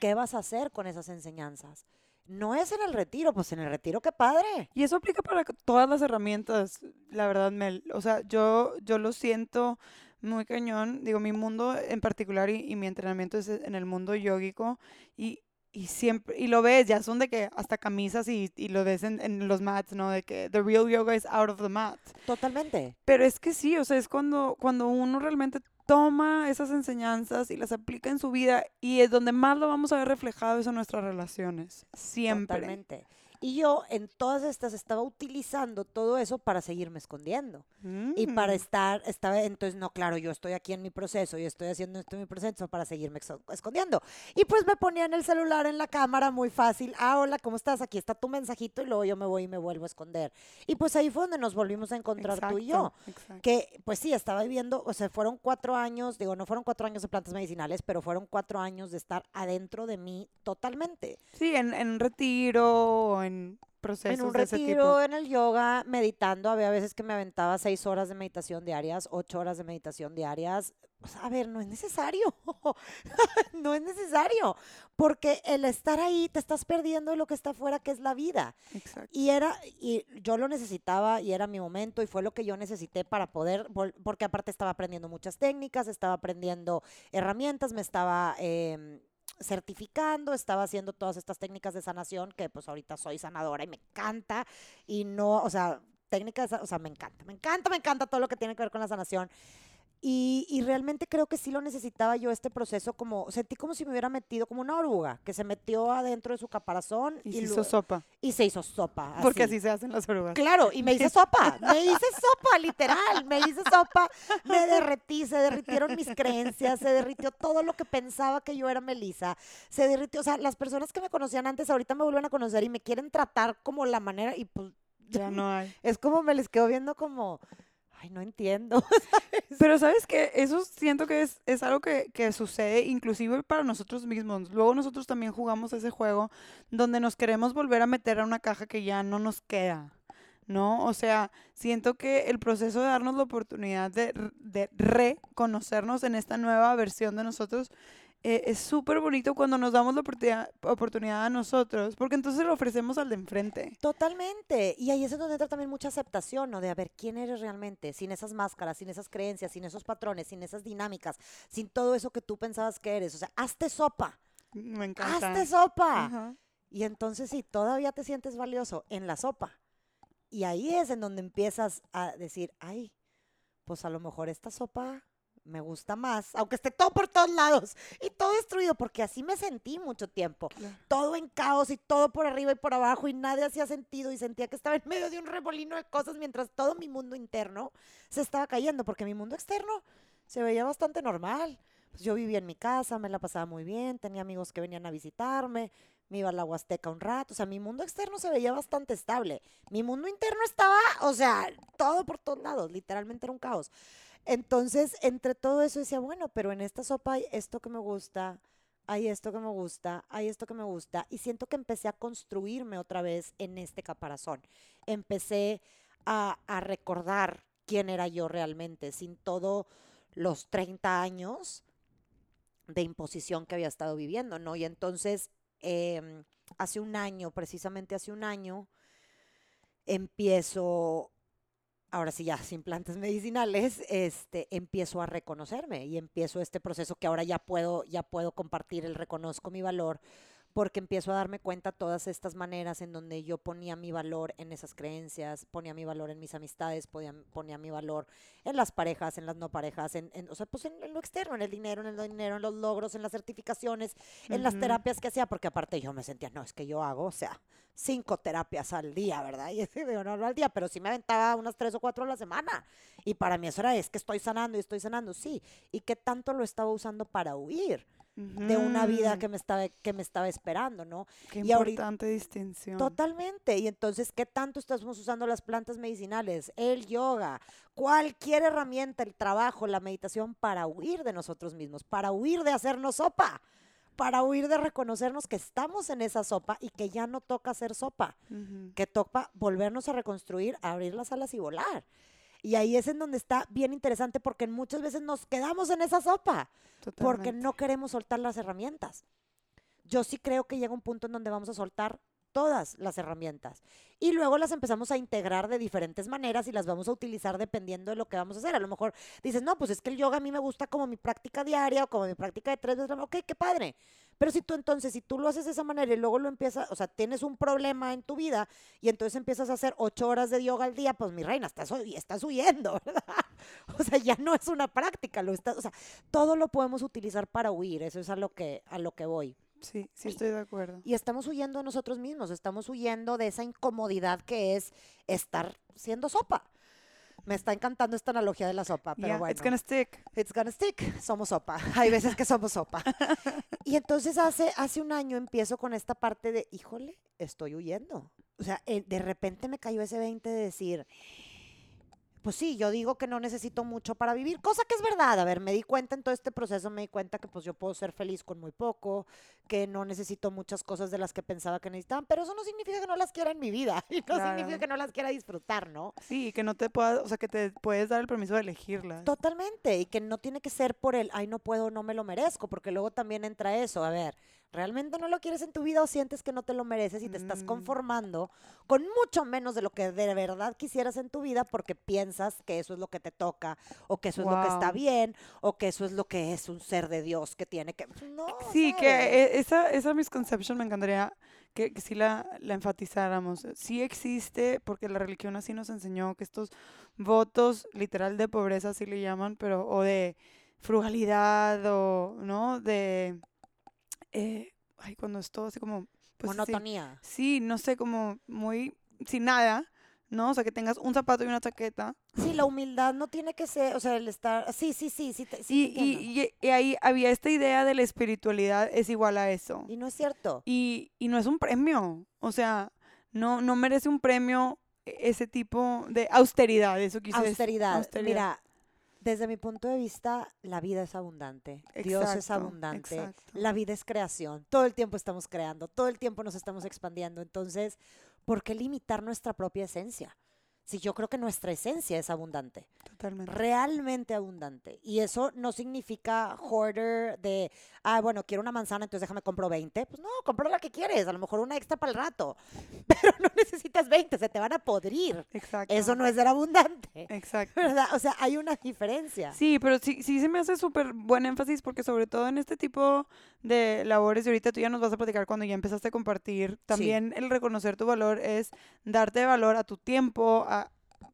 ¿Qué vas a hacer con esas enseñanzas? No es en el retiro, pues en el retiro, qué padre. Y eso aplica para todas las herramientas, la verdad, Mel. O sea, yo, yo lo siento muy cañón. Digo, mi mundo en particular y, mi entrenamiento es en el mundo yógico y, y siempre, y lo ves, ya son de que hasta camisas y, y lo ves en, en, los mats, ¿no? De que the real yoga is out of the mat. Totalmente. Pero es que sí, o sea, es cuando, cuando uno realmente toma esas enseñanzas y las aplica en su vida y es donde más lo vamos a ver reflejado eso en nuestras relaciones. Siempre. Totalmente. Y yo en todas estas estaba utilizando todo eso para seguirme escondiendo. Y para mm. estar, estaba, entonces, no, claro, yo estoy aquí en mi proceso y estoy haciendo esto en mi proceso para seguirme escondiendo. Y pues me ponía en el celular, en la cámara, muy fácil. Ah, hola, ¿cómo estás? Aquí está tu mensajito y luego yo me voy y me vuelvo a esconder. Y pues ahí fue donde nos volvimos a encontrar tú y yo. Que pues sí, estaba viviendo, o sea, fueron cuatro años, digo, no fueron cuatro años de plantas medicinales, pero fueron cuatro años de estar adentro de mí totalmente. Sí, en, en retiro, en en un retiro, en el yoga, meditando. Había veces que me aventaba seis horas de meditación diarias, ocho horas de meditación diarias. a ver, no es necesario. no es necesario. Porque el estar ahí te estás perdiendo de lo que está afuera, que es la vida. Exacto. Y era, y yo lo necesitaba y era mi momento y fue lo que yo necesité para poder, porque aparte estaba aprendiendo muchas técnicas, estaba aprendiendo herramientas, me estaba eh, certificando, estaba haciendo todas estas técnicas de sanación, que pues ahorita soy sanadora y me encanta, y no, o sea, técnicas, o sea, me encanta, me encanta, me encanta todo lo que tiene que ver con la sanación. Y, y, realmente creo que sí lo necesitaba yo este proceso, como sentí como si me hubiera metido como una oruga, que se metió adentro de su caparazón. Y, se hizo sopa. Y se hizo sopa. Porque así se hacen las orugas. Claro, y me hice sopa, me hice sopa, literal, me hice sopa, me derretí, se derritieron mis creencias, se derritió todo lo que pensaba que yo era Melissa, se derritió, o sea, las personas que me conocían antes ahorita me vuelven a conocer y me quieren tratar como la manera, y pues... Ya no hay. Es como me les quedo viendo como ay, no entiendo. Pero sabes que eso siento que es, es algo que, que, sucede inclusive para nosotros mismos. Luego nosotros también jugamos ese juego donde nos queremos volver a meter a una caja que ya no nos queda. ¿No? O sea, siento que el proceso de darnos la oportunidad de, de reconocernos en esta nueva versión de nosotros eh, es súper bonito cuando nos damos la oportunidad, a nosotros, porque entonces lo ofrecemos al de enfrente. Totalmente. Y ahí es donde entra también mucha aceptación, ¿no? De a ver quién eres realmente, sin esas máscaras, sin esas creencias, sin esos patrones, sin esas dinámicas, sin todo eso que tú pensabas que eres. O sea, hazte sopa. Me encanta. Hazte sopa. Y entonces sí, todavía te sientes valioso en la sopa. Y ahí es en donde empiezas a decir, ay, pues a lo mejor esta sopa me gusta más, aunque esté todo por todos lados y todo destruido, porque así me sentí mucho tiempo. Todo en caos y todo por arriba y por abajo y nadie hacía sentido y sentía que estaba en medio de un remolino de cosas mientras todo mi mundo interno se estaba cayendo, porque mi mundo externo se veía bastante normal. Pues yo vivía en mi casa, me la pasaba muy bien, tenía amigos que venían a visitarme, me iba a la Huasteca un rato, o sea, mi mundo externo se veía bastante estable. Mi mundo interno estaba, o sea, todo por todos lados, literalmente era un caos. Entonces, entre todo eso decía, bueno, pero en esta sopa hay esto que me gusta, hay esto que me gusta, hay esto que me gusta. Y siento que empecé a construirme otra vez en este caparazón. Empecé a, recordar quién era yo realmente, sin todos los 30 años de imposición que había estado viviendo, ¿no? Y entonces, em, hace un año, precisamente hace un año, empiezo ahora sí ya sin plantas medicinales, este, empiezo a reconocerme y empiezo este proceso que ahora ya puedo, ya puedo compartir el reconozco mi valor, porque empiezo a darme cuenta todas estas maneras en donde yo ponía mi valor en esas creencias, ponía mi valor en mis amistades, ponía, ponía mi valor en las parejas, en las no parejas, en, o sea, pues en, lo externo, en el dinero, en el dinero, en los logros, en las certificaciones, en las terapias que hacía, porque aparte yo me sentía, no, es que yo hago, o sea, cinco terapias al día, ¿verdad? Y digo, no, no al día, pero sí me aventaba unas tres o cuatro a la semana. Y para mí eso era, es que estoy sanando y estoy sanando, sí. ¿Y qué tanto lo estaba usando para huir? De una vida que me estaba, que me estaba esperando, ¿no? Qué importante distinción. Totalmente. Y entonces, ¿qué tanto estamos usando las plantas medicinales, el yoga, cualquier herramienta, el trabajo, la meditación para huir de nosotros mismos, para huir de hacernos sopa? para huir de reconocernos que estamos en esa sopa y que ya no toca hacer sopa, que toca volvernos a reconstruir, abrir las alas y volar. Y ahí es en donde está bien interesante porque muchas veces nos quedamos en esa sopa porque no queremos soltar las herramientas. Yo sí creo que llega un punto en donde vamos a soltar todas las herramientas. Y luego las empezamos a integrar de diferentes maneras y las vamos a utilizar dependiendo de lo que vamos a hacer. A lo mejor dices, no, pues es que el yoga a mí me gusta como mi práctica diaria o como mi práctica de tres veces. Ok, qué padre. Pero si tú entonces, si tú lo haces de esa manera y luego lo empiezas, o sea, tienes un problema en tu vida y entonces empiezas a hacer ocho horas de yoga al día, pues mi reina, estás, estás huyendo, ¿verdad? O sea, ya no es una práctica, lo estás, o sea, todo lo podemos utilizar para huir, eso es a lo que, a lo que voy. Sí, sí estoy de acuerdo. Y estamos huyendo de nosotros mismos, estamos huyendo de esa incomodidad que es estar siendo sopa. Me está encantando esta analogía de la sopa, pero bueno. It's gonna stick. It's gonna stick. Somos sopa. Hay veces que somos sopa. y entonces hace, hace un año empiezo con esta parte de, híjole, estoy huyendo. O sea, de repente me cayó ese 20 de decir, pues sí, yo digo que no necesito mucho para vivir, cosa que es verdad. A ver, me di cuenta en todo este proceso, me di cuenta que pues yo puedo ser feliz con muy poco, que no necesito muchas cosas de las que pensaba que necesitaban, pero eso no significa que no las quiera en mi vida y no significa que no las quiera disfrutar, ¿no? Sí, que no te puedas, o sea, que te puedes dar el permiso de elegirlas. Totalmente, y que no tiene que ser por el, ay, no puedo, no me lo merezco, porque luego también entra eso, a ver, ¿Realmente no lo quieres en tu vida o sientes que no te lo mereces y te estás mm. conformando con mucho menos de lo que de verdad quisieras en tu vida porque piensas que eso es lo que te toca o que eso es lo que está bien o que eso es lo que es un ser de Dios que tiene que... No, sí, que e, esa, esa misconception me encantaría que, que sí la, la, enfatizáramos. Sí existe, porque la religión así nos enseñó que estos votos literal de pobreza, así le llaman, pero o de frugalidad o, ¿no? De eh, ay, cuando es todo así como... Pues, Monotonía. Sí, no sé, como muy sin nada, ¿no? O sea, que tengas un zapato y una chaqueta. Sí, la humildad no tiene que ser, o sea, el estar, sí, sí, sí, sí. sí y, y, ahí había esta idea de la espiritualidad es igual a eso. Y no es cierto. Y, y no es un premio, o sea, no, no merece un premio e, ese tipo de austeridad, eso quise austeridad. austeridad. Mira, desde mi punto de vista, la vida es abundante. Dios es abundante. La vida es creación. Todo el tiempo estamos creando, todo el tiempo nos estamos expandiendo. Entonces, ¿por qué limitar nuestra propia esencia? Si yo creo que nuestra esencia es abundante. Totalmente. Realmente abundante. Y eso no significa hoarder de, ah, bueno, quiero una manzana, entonces déjame compro 20. Pues no, compro la que quieres, a lo mejor una extra para el rato. Pero no necesitas 20, se te van a podrir. Exacto. Eso no es ser abundante. Exacto. ¿Verdad? O sea, hay una diferencia. Sí, pero sí, sí se me hace súper buen énfasis porque sobre todo en este tipo de labores, y ahorita tú ya nos vas a platicar cuando ya empezaste a compartir, también el reconocer tu valor es darte valor a tu tiempo, a,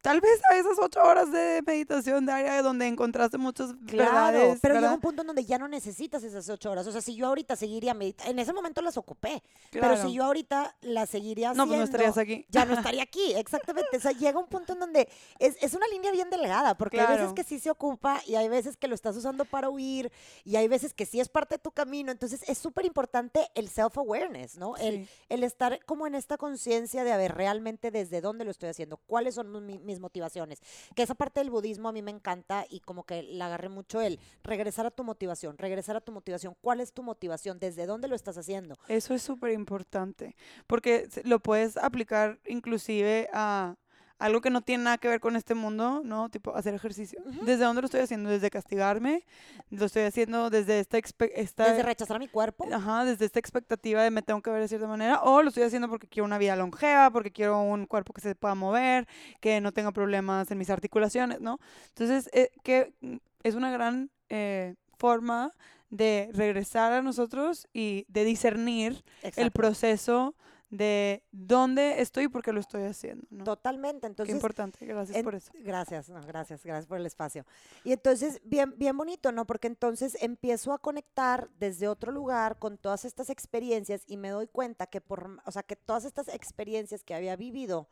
tal vez a esas ocho horas de meditación diaria donde encontraste muchas claro, pero llega un punto en donde ya no necesitas esas ocho horas. O sea, si yo ahorita seguiría meditando, en ese momento las ocupé, pero si yo ahorita las seguiría haciendo, no, pues no estarías aquí. Ya no estaría aquí, exactamente. O sea, llega un punto en donde es, es una línea bien delgada, porque hay veces que sí se ocupa y hay veces que lo estás usando para huir y hay veces que sí es parte de tu camino. Entonces, es súper importante el self-awareness, ¿no? El, el estar como en esta conciencia de, a ver, realmente desde dónde lo estoy haciendo, cuáles son mis mis motivaciones. Que esa parte del budismo a mí me encanta y como que la agarré mucho el regresar a tu motivación, regresar a tu motivación. ¿Cuál es tu motivación? ¿Desde dónde lo estás haciendo? Eso es súper importante porque lo puedes aplicar inclusive a algo que no tiene nada que ver con este mundo, ¿no? Tipo, hacer ejercicio. ¿Desde dónde lo estoy haciendo? ¿Desde castigarme? ¿Lo estoy haciendo desde esta, esta... ¿Desde rechazar mi cuerpo? Ajá, desde esta expectativa de me tengo que ver de cierta manera. ¿O lo estoy haciendo porque quiero una vida longeva, porque quiero un cuerpo que se pueda mover, que no tenga problemas en mis articulaciones, ¿no? Entonces, eh, que es una gran eh, forma de regresar a nosotros y de discernir el proceso de dónde estoy y por qué lo estoy haciendo. Totalmente. Entonces, qué importante, gracias por eso. Gracias, gracias, gracias por el espacio. Y entonces, bien, bien bonito, ¿no? Porque entonces empiezo a conectar desde otro lugar con todas estas experiencias y me doy cuenta que por, o sea, que todas estas experiencias que había vivido,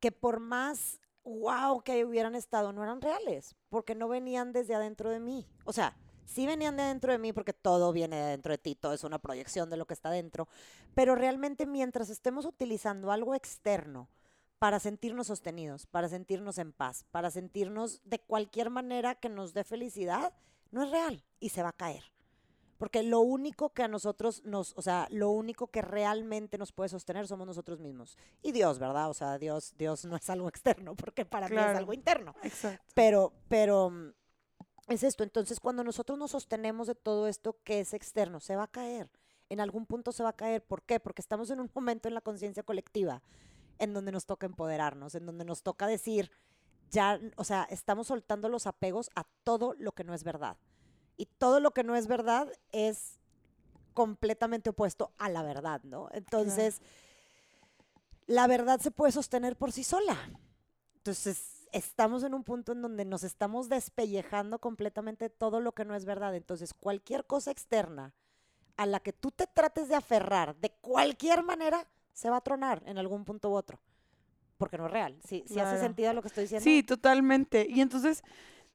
que por más wow que hubieran estado, no eran reales, porque no venían desde adentro de mí. O sea, sí venían de dentro de mí porque todo viene de dentro de ti, todo es una proyección de lo que está dentro, pero realmente mientras estemos utilizando algo externo para sentirnos sostenidos, para sentirnos en paz, para sentirnos de cualquier manera que nos dé felicidad, no es real y se va a caer. Porque lo único que a nosotros nos, o sea, lo único que realmente nos puede sostener somos nosotros mismos. Y Dios, ¿verdad? O sea, Dios, Dios no es algo externo, porque para mí es algo interno. Exacto. Pero, pero mm, es esto. Entonces, cuando nosotros nos sostenemos de todo esto que es externo, se va a caer. En algún punto se va a caer. ¿Por qué? Porque estamos en un momento en la conciencia colectiva en donde nos toca empoderarnos, en donde nos toca decir, ya, o sea, estamos soltando los apegos a todo lo que no es verdad y todo lo que no es verdad es completamente opuesto a la verdad, ¿no? Entonces, la verdad se puede sostener por sí sola. Entonces, estamos en un punto en donde nos estamos despellejando completamente todo lo que no es verdad. Entonces, cualquier cosa externa a la que tú te trates de aferrar de cualquier manera, se va a tronar en algún punto u otro. Porque no es real. Si, si hace sentido lo que estoy diciendo. Sí, totalmente. Y entonces,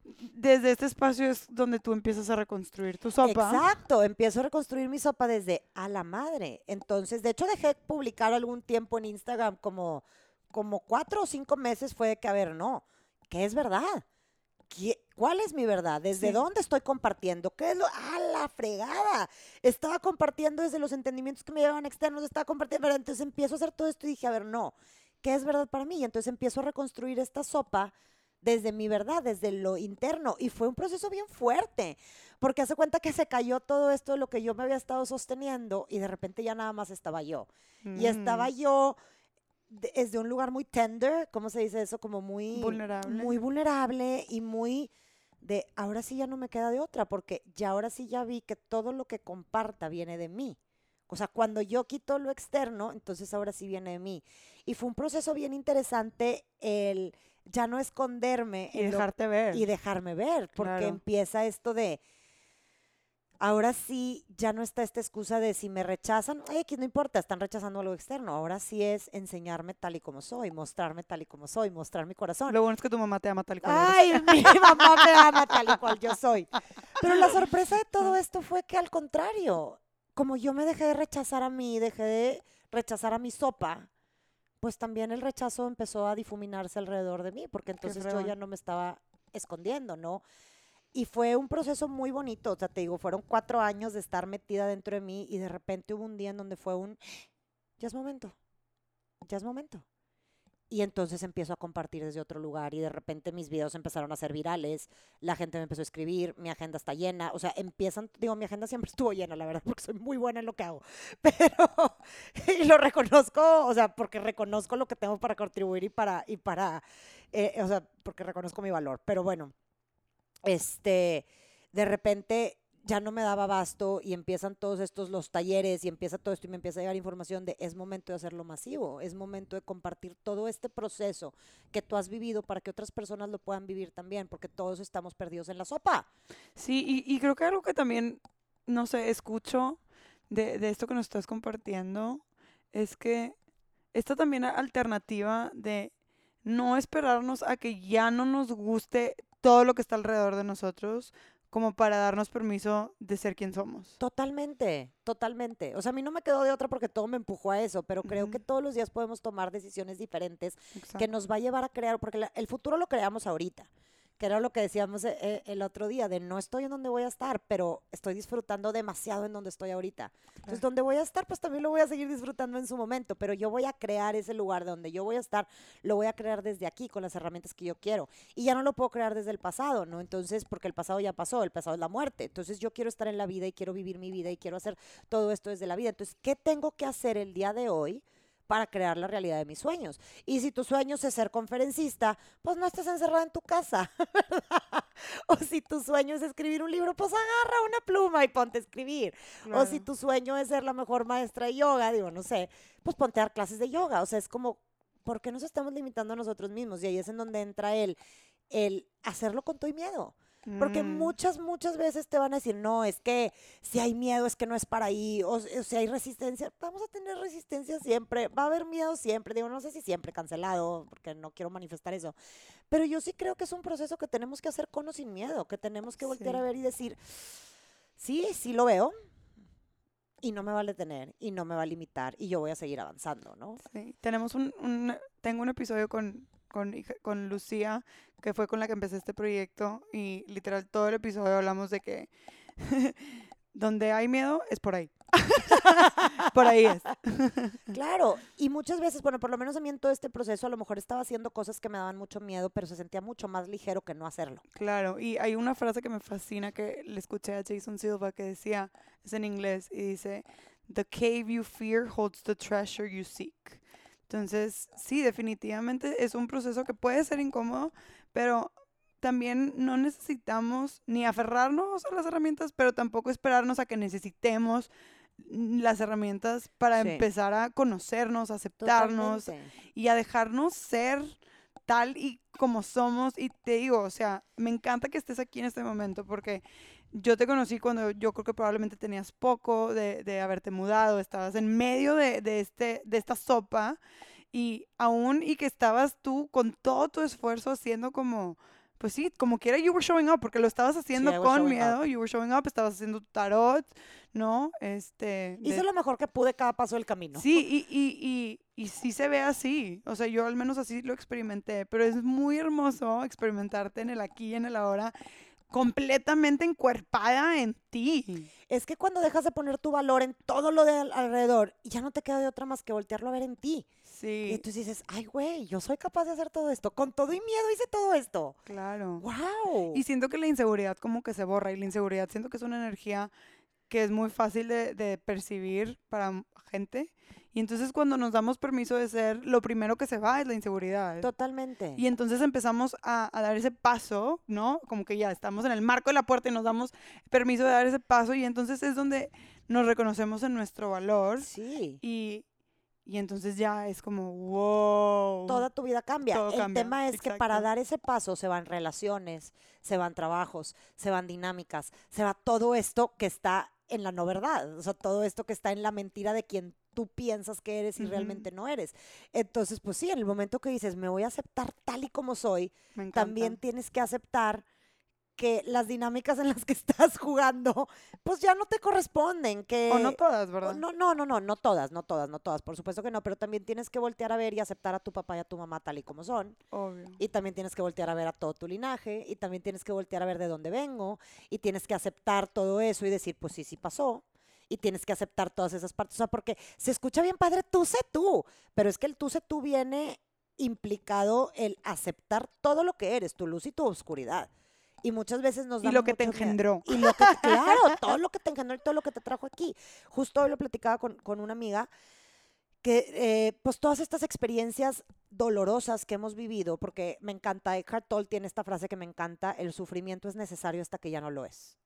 desde este espacio es donde tú empiezas a reconstruir tu sopa. Exacto, empiezo a reconstruir mi sopa desde a la madre. Entonces, de hecho, dejé publicar algún tiempo en Instagram, como, como cuatro o cinco meses fue de que, a ver, no, ¿qué es verdad? ¿Cuál es mi verdad? ¿Desde dónde estoy compartiendo? ¿Qué es lo? ¡Ah, la fregada! Estaba compartiendo desde los entendimientos que me llevaban externos, estaba compartiendo, pero entonces empiezo a hacer todo esto y dije, a ver, no, ¿qué es verdad para mí? Y entonces empiezo a reconstruir esta sopa desde mi verdad, desde lo interno. Y fue un proceso bien fuerte, porque hace cuenta que se cayó todo esto de lo que yo me había estado sosteniendo y de repente ya nada más estaba yo. Y estaba mm. yo desde un lugar muy tender, ¿cómo se dice eso? Como muy vulnerable. Muy vulnerable y muy de ahora sí ya no me queda de otra, porque ya ahora sí ya vi que todo lo que comparta viene de mí. O sea, cuando yo quito lo externo, entonces ahora sí viene de mí. Y fue un proceso bien interesante el ya no esconderme. Y dejarte ver. Y dejarme ver, porque empieza esto de, ahora sí, ya no está esta excusa de si me rechazan, que no importa, están rechazando algo externo. Ahora sí es enseñarme tal y como soy, mostrarme tal y como soy, mostrar mi corazón. Lo bueno es que tu mamá te ama tal y cual Ay, mi mamá me ama tal y cual yo soy. Pero la sorpresa de todo esto fue que al contrario, como yo me dejé de rechazar a mí, dejé de rechazar a mi sopa, pues también el rechazo empezó a difuminarse alrededor de mí, porque entonces yo ya no me estaba escondiendo, ¿no? Y fue un proceso muy bonito, o sea, te digo, fueron cuatro años de estar metida dentro de mí y de repente hubo un día en donde fue un, ya es momento, ya es momento. Y entonces empiezo a compartir desde otro lugar y de repente mis videos empezaron a ser virales, la gente me empezó a escribir, mi agenda está llena, o sea, empiezan, digo, mi agenda siempre estuvo llena, la verdad, porque soy muy buena en lo que hago, pero, y lo reconozco, o sea, porque reconozco lo que tengo para contribuir y para, y para, eh, o sea, porque reconozco mi valor, pero bueno, este, de repente ya no me daba abasto y empiezan todos estos los talleres y empieza todo esto y me empieza a llegar información de es momento de hacerlo masivo, es momento de compartir todo este proceso que tú has vivido para que otras personas lo puedan vivir también, porque todos estamos perdidos en la sopa. Sí, y, creo que algo que también, no sé, escucho de, de esto que nos estás compartiendo es que esta también alternativa de no esperarnos a que ya no nos guste todo lo que está alrededor de nosotros, como para darnos permiso de ser quien somos. Totalmente, totalmente. O sea, a mí no me quedó de otra porque todo me empujó a eso, pero creo que todos los días podemos tomar decisiones diferentes que nos va a llevar a crear, porque el futuro lo creamos ahorita que era lo que decíamos eh, eh, el otro día, de no estoy en donde voy a estar, pero estoy disfrutando demasiado en donde estoy ahorita. Entonces, donde voy a estar, pues también lo voy a seguir disfrutando en su momento, pero yo voy a crear ese lugar donde yo voy a estar, lo voy a crear desde aquí, con las herramientas que yo quiero. Y ya no lo puedo crear desde el pasado, ¿no? Entonces, porque el pasado ya pasó, el pasado es la muerte. Entonces, yo quiero estar en la vida y quiero vivir mi vida y quiero hacer todo esto desde la vida. Entonces, ¿qué tengo que hacer el día de hoy? Para crear la realidad de mis sueños. Y si tu sueño es ser conferencista, pues no estés encerrada en tu casa. o si tu sueño es escribir un libro, pues agarra una pluma y ponte a escribir. O si tu sueño es ser la mejor maestra de yoga, digo, no sé, pues ponte a dar clases de yoga. O sea, es como, ¿por qué nos estamos limitando a nosotros mismos? Y ahí es en donde entra el, el hacerlo con todo y miedo. Porque Mm. muchas, muchas veces te van a decir, no, es que si hay miedo es que no es para ahí, o, o si hay resistencia, vamos a tener resistencia siempre, va a haber miedo siempre, digo, no sé si siempre cancelado, porque no quiero manifestar eso, pero yo sí creo que es un proceso que tenemos que hacer con o sin miedo, que tenemos que voltear Sí. a ver y decir, sí, sí lo veo, y no me va a detener, y no me va a limitar, y yo voy a seguir avanzando, ¿no? Sí, tenemos un, un- tengo un episodio con, con, con Lucía, que fue con la que empecé este proyecto, y literal todo el episodio hablamos de que donde hay miedo es por ahí. por ahí es. Claro, y muchas veces, bueno, por lo menos a mí en todo este proceso, a lo mejor estaba haciendo cosas que me daban mucho miedo, pero se sentía mucho más ligero que no hacerlo. Claro, y hay una frase que me fascina que le escuché a Jason Silva que decía, es en inglés, y dice, The cave you fear holds the treasure you seek. Entonces, sí, definitivamente es un proceso que puede ser incómodo, pero también no necesitamos ni aferrarnos a las herramientas, pero tampoco esperarnos a que necesitemos las herramientas para Sí. empezar a conocernos, a aceptarnos, Totalmente. y a dejarnos ser tal y como somos. Y te digo, o sea, me encanta que estés aquí en este momento porque yo te conocí cuando yo creo que probablemente tenías poco de, de haberte mudado, estabas en medio de, de este, de esta sopa y aún y que estabas tú con todo tu esfuerzo haciendo como... Pues sí, como quiera, you were showing up, porque lo estabas haciendo was con miedo, you were showing up, estabas haciendo tu tarot, ¿no? Este, de- Hice lo mejor que pude cada paso del camino. Sí, y, y, y, y sí se ve así. O sea, yo al menos así lo experimenté. Pero es muy hermoso experimentarte en el aquí y en el ahora, completamente encuerpada en ti. Es que cuando dejas de poner tu valor en todo lo de al- alrededor, ya no te queda de otra más que voltearlo a ver en ti. Y Sí, entonces dices, ay, güey, yo soy capaz de hacer todo esto. Con todo y miedo hice todo esto. claro. ¡Wow! Y siento que la inseguridad como que se borra. Y la inseguridad siento que es una energía que es muy fácil de, de percibir para gente. Y entonces cuando nos damos permiso de ser, lo primero que se va es la inseguridad. Totalmente. Y entonces empezamos a, a dar ese paso, ¿no? Como que ya estamos en el marco de la puerta y nos damos permiso de dar ese paso y entonces es donde nos reconocemos en nuestro valor Sí. y, y entonces ya es como, wow. Toda tu vida cambia. Todo el cambia, tema es que para dar ese paso se van relaciones, se van trabajos, se van dinámicas, se va todo esto que está en la no verdad, o sea, todo esto que está en la mentira de quien tú piensas que eres y realmente no eres. Entonces, pues sí, en el momento que dices, me voy a aceptar tal y como soy, también tienes que aceptar que las dinámicas en las que estás jugando, pues ya no te corresponden, que... O no todas, ¿verdad? No, no, no, no, no todas, no todas, no todas, por supuesto que no, pero también tienes que voltear a ver y aceptar a tu papá y a tu mamá tal y como son, Obvio. y también tienes que voltear a ver a todo tu linaje, y también tienes que voltear a ver de dónde vengo, y tienes que aceptar todo eso y decir, pues sí, sí pasó, y tienes que aceptar todas esas partes, o sea, porque se escucha bien padre, tú sé tú, pero es que el tú sé tú viene implicado el aceptar todo lo que eres, tu luz y tu oscuridad. Y muchas veces nos Y da lo que te mucho miedo. engendró. Y lo que, claro, todo lo que te engendró y todo lo que te trajo aquí. Justo hoy lo platicaba con, con una amiga que eh, pues todas estas experiencias dolorosas que hemos vivido, porque me encanta, Eckhart Tolle tiene esta frase que me encanta, el sufrimiento es necesario hasta que ya no lo es.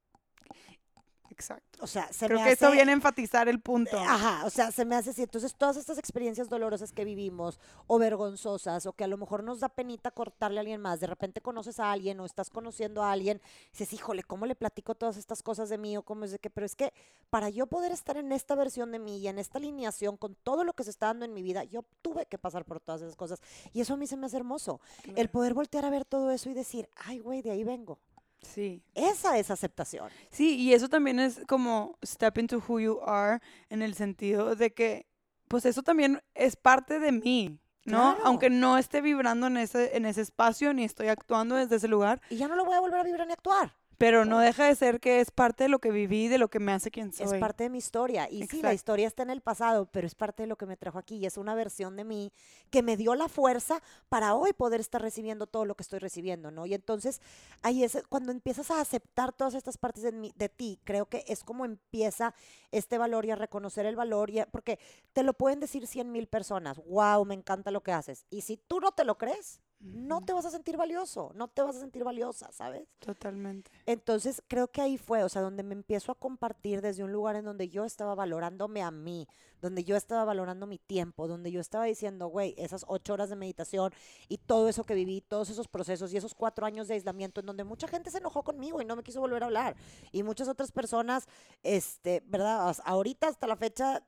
Exacto. O sea, se Creo me que eso hace- viene a enfatizar el punto. Ajá, o sea, se me hace así. Entonces, todas estas experiencias dolorosas que vivimos, o vergonzosas, o que a lo mejor nos da penita cortarle a alguien más, de repente conoces a alguien o estás conociendo a alguien, dices, híjole, ¿cómo le platico todas estas cosas de mí? O cómo es de que, pero es que para yo poder estar en esta versión de mí y en esta alineación con todo lo que se está dando en mi vida, yo tuve que pasar por todas esas cosas. Y eso a mí se me hace hermoso. El poder voltear a ver todo eso y decir, ay, güey, de ahí vengo. Sí. Esa es aceptación. Sí, y eso también es como step into who you are en el sentido de que, pues eso también es parte de mí, ¿no? Claro. Aunque no esté vibrando en ese, en ese espacio ni estoy actuando desde ese lugar, Y ya no lo voy a volver a vibrar ni actuar. Pero no deja de ser que es parte de lo que viví, de lo que me hace quien soy. Es parte de mi historia. Y sí, la historia está en el pasado, pero es parte de lo que me trajo aquí. Y es una versión de mí que me dio la fuerza para hoy poder estar recibiendo todo lo que estoy recibiendo, ¿no? Y entonces, ahí es cuando empiezas a aceptar todas estas partes de, mí- de ti, creo que es como empieza este valor y a reconocer el valor. Y a- porque te lo pueden decir cien mil personas. Wow, me encanta lo que haces. Y si tú no te lo crees, no te vas a sentir valioso, no te vas a sentir valiosa, ¿sabes? Totalmente. Entonces creo que ahí fue, o sea, donde me empiezo a compartir desde un lugar en donde yo estaba valorándome a mí, donde yo estaba valorando mi tiempo, donde yo estaba diciendo, güey, esas ocho horas de meditación y todo eso que viví, todos esos procesos y esos cuatro años de aislamiento en donde mucha gente se enojó conmigo y no me quiso volver a hablar. Y muchas otras personas, este, ¿verdad? Ahorita hasta la fecha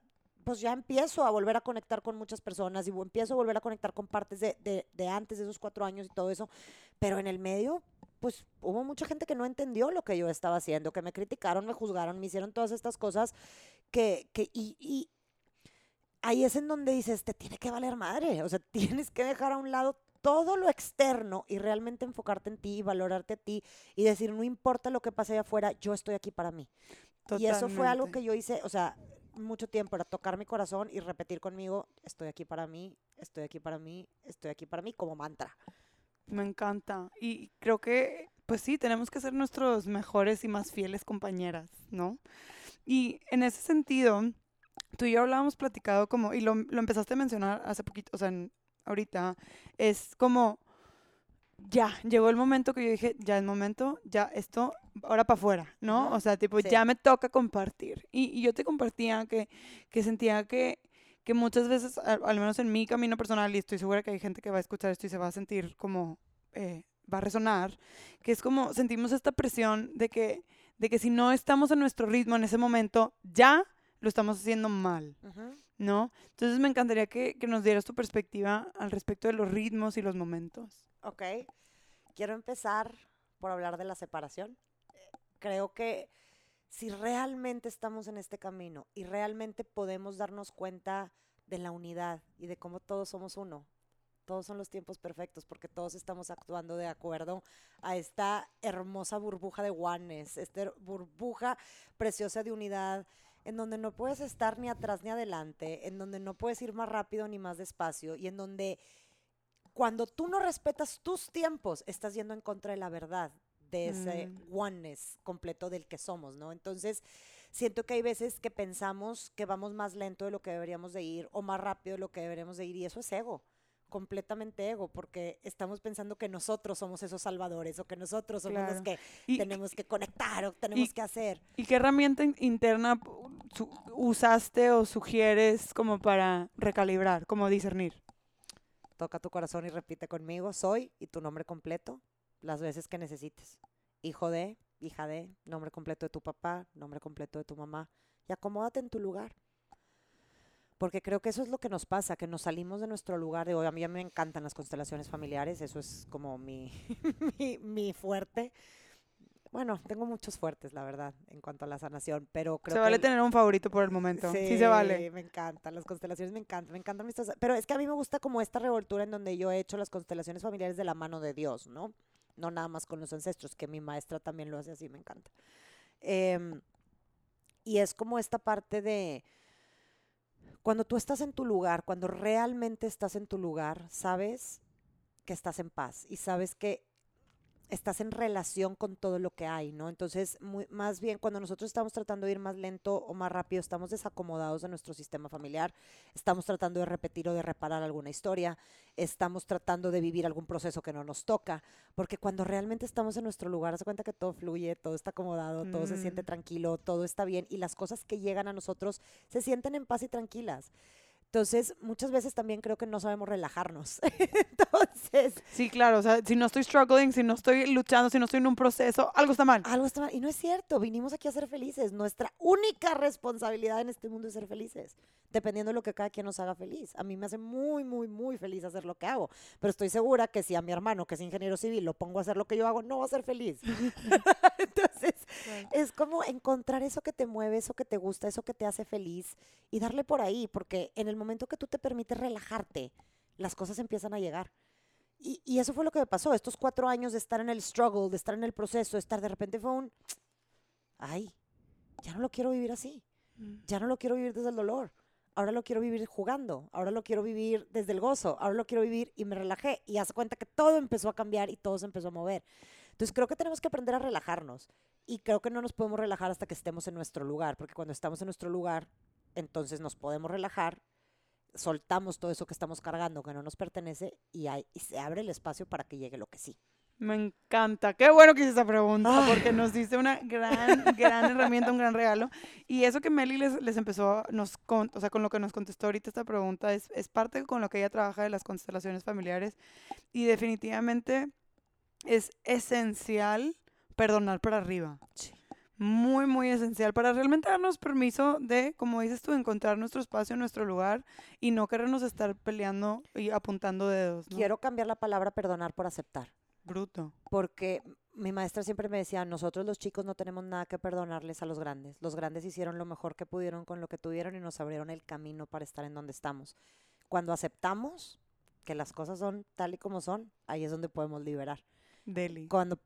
pues ya empiezo a volver a conectar con muchas personas y empiezo a volver a conectar con partes de, de, antes de esos cuatro años y todo eso. Pero en el medio, pues hubo mucha gente que no entendió lo que yo estaba haciendo, que me criticaron, me juzgaron, me hicieron todas estas cosas que, que y, y ahí es en donde dices, te tiene que valer madre, o sea, tienes que dejar a un lado todo lo externo y realmente enfocarte en ti y valorarte a ti y decir, no importa lo que pase allá afuera, yo estoy aquí para mí. Y eso fue algo que yo hice, o sea, mucho tiempo era tocar mi corazón y repetir conmigo, estoy aquí para mí, estoy aquí para mí, estoy aquí para mí, como mantra. Me encanta. Y creo que, pues sí, tenemos que ser nuestros mejores y más fieles compañeras, ¿no? Y en ese sentido, tú y yo hablábamos platicado como, y lo, lo empezaste a mencionar hace poquito, o sea, ahorita, es como ya, llegó el momento que yo dije, ya es momento, ya esto, ahora para afuera, ¿no? O sea, tipo, ya me toca compartir. Y, yo te compartía que, que sentía que, que muchas veces, al, menos en mi camino personal, y estoy segura que hay gente que va a escuchar esto y se va a sentir como, eh, va a resonar, que es como sentimos esta presión de que, de que si no estamos en nuestro ritmo en ese momento, ya lo estamos haciendo mal, ¿no? Entonces me encantaría que, que nos dieras tu perspectiva al respecto de los ritmos y los momentos. Ok. Quiero empezar por hablar de la separación. Creo que si realmente estamos en este camino y realmente podemos darnos cuenta de la unidad y de cómo todos somos uno, todos son los tiempos perfectos porque todos estamos actuando de acuerdo a esta hermosa burbuja de oneness, esta burbuja preciosa de unidad en donde no puedes estar ni atrás ni adelante, en donde no puedes ir más rápido ni más despacio y en donde cuando tú no respetas tus tiempos, estás yendo en contra de la verdad, de ese mm. oneness completo del que somos, ¿no? Entonces, siento que hay veces que pensamos que vamos más lento de lo que deberíamos de ir o más rápido de lo que deberíamos de ir y eso es ego completamente ego, porque estamos pensando que nosotros somos esos salvadores o que nosotros somos los que tenemos que conectar o tenemos que hacer. ¿Y qué herramienta interna usaste o sugieres como para recalibrar, como discernir? Toca tu corazón y repite conmigo, soy y tu nombre completo las veces que necesites. Hijo de, hija de, nombre completo de tu papá, nombre completo de tu mamá. Y acomódate en tu lugar. Porque creo que eso es lo que nos pasa, que nos salimos de nuestro lugar de hoy. A mí me encantan las constelaciones familiares, eso es como mi, mi, mi fuerte. Bueno, tengo muchos fuertes, la verdad, en cuanto a la sanación, pero creo Se vale tener un favorito por el momento. Sí, se vale. me encantan, las constelaciones me encantan, me encantan mis... Pero es que a mí me gusta como esta revoltura en donde yo he hecho las constelaciones familiares de la mano de Dios, ¿no? No nada más con los ancestros, que mi maestra también lo hace así, me encanta. Em, y es como esta parte de... Cuando tú estás en tu lugar, cuando realmente estás en tu lugar, sabes que estás en paz y sabes que estás en relación con todo lo que hay, ¿no? Entonces, muy, más bien cuando nosotros estamos tratando de ir más lento o más rápido, estamos desacomodados de nuestro sistema familiar, estamos tratando de repetir o de reparar alguna historia, estamos tratando de vivir algún proceso que no nos toca, porque cuando realmente estamos en nuestro lugar, se cuenta que todo fluye, todo está acomodado, todo se siente mm. tranquilo, todo está bien y las cosas que llegan a nosotros se sienten en paz y tranquilas. Entonces, muchas veces también creo que no sabemos relajarnos. Entonces. Sí, claro. O sea, si no estoy struggling, si no estoy luchando, si no estoy en un proceso, algo está mal. Algo está mal. Y no es cierto. Vinimos aquí a ser felices. Nuestra única responsabilidad en este mundo es ser felices. Dependiendo de lo que cada quien nos haga feliz. A mí me hace muy, muy, muy feliz hacer lo que hago. Pero estoy segura que si a mi hermano, que es ingeniero civil, lo pongo a hacer lo que yo hago, no va a ser feliz. Entonces, es como encontrar eso que te mueve, eso que te gusta, eso que te hace feliz y darle por ahí. Porque en el momento que tú te permites relajarte, las cosas empiezan a llegar. Y, eso fue lo que me pasó. Estos cuatro años de estar en el struggle, de estar en el proceso, de estar de repente fue un, ay, ya no lo quiero vivir así. Mm. Ya no lo quiero vivir desde el dolor. Ahora lo quiero vivir jugando. Ahora lo quiero vivir desde el gozo. Ahora lo quiero vivir y me relajé. Y hace cuenta que todo empezó a cambiar y todo se empezó a mover. Entonces creo que tenemos que aprender a relajarnos. Y creo que no nos podemos relajar hasta que estemos en nuestro lugar. Porque cuando estamos en nuestro lugar, entonces nos podemos relajar soltamos todo eso que estamos cargando, que no nos pertenece, y, hay, y se abre el espacio para que llegue lo que sí. Me encanta. Qué bueno que hice esa pregunta, porque nos diste una gran, gran herramienta, un gran regalo. Y eso que Meli les, les empezó, nos o sea, con lo que nos contestó ahorita esta pregunta, es, es parte con lo que ella trabaja de las constelaciones familiares. Y definitivamente es esencial perdonar para arriba. Muy, muy esencial para realmente darnos permiso de, como dices tú, encontrar nuestro espacio, nuestro lugar y no querernos estar peleando y apuntando dedos. Quiero cambiar la palabra perdonar por aceptar. Bruto. Porque mi maestra siempre me decía, nosotros los chicos no tenemos nada que perdonarles a los grandes. Los grandes hicieron lo mejor que pudieron con lo que tuvieron y nos abrieron el camino para estar en donde estamos. Cuando aceptamos que las cosas son tal y como son, ahí es donde podemos liberar. Deli. Cuando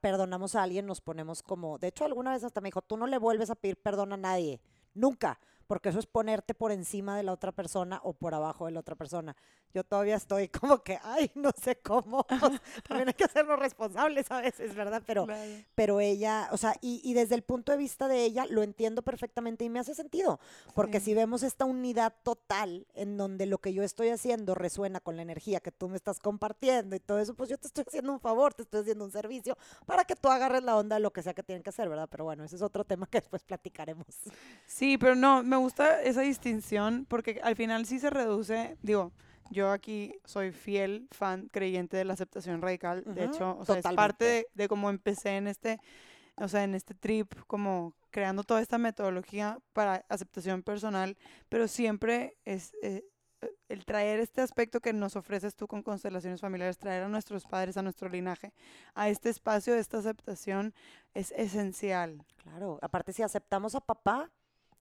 perdonamos a alguien nos ponemos como, de hecho alguna vez hasta me dijo, tú no le vuelves a pedir perdón a nadie, nunca, porque eso es ponerte por encima de la otra persona o por abajo de la otra persona. Yo todavía estoy como que, ay, no sé cómo. También hay que hacernos responsables a veces, ¿verdad? Pero, pero ella, o sea, y, desde el punto de vista de ella lo entiendo perfectamente y me hace sentido, porque si vemos esta unidad total en donde lo que yo estoy haciendo resuena con la energía que tú me estás compartiendo y todo eso, pues yo te estoy haciendo un favor, te estoy haciendo un servicio para que tú agarres la onda de lo que sea que tienen que hacer, ¿verdad? Pero bueno, ese es otro tema que después platicaremos. Sí, pero no, me gusta esa distinción porque al final sí se reduce, digo, yo aquí soy fiel fan creyente de la aceptación radical. de hecho, o sea, es parte de, de, cómo empecé en este, o sea, en este trip, como creando toda esta metodología para aceptación personal, pero siempre es eh, el traer este aspecto que nos ofreces tú con constelaciones familiares, traer a nuestros padres, a nuestro linaje, a este espacio de esta aceptación es esencial. Claro, aparte si aceptamos a papá,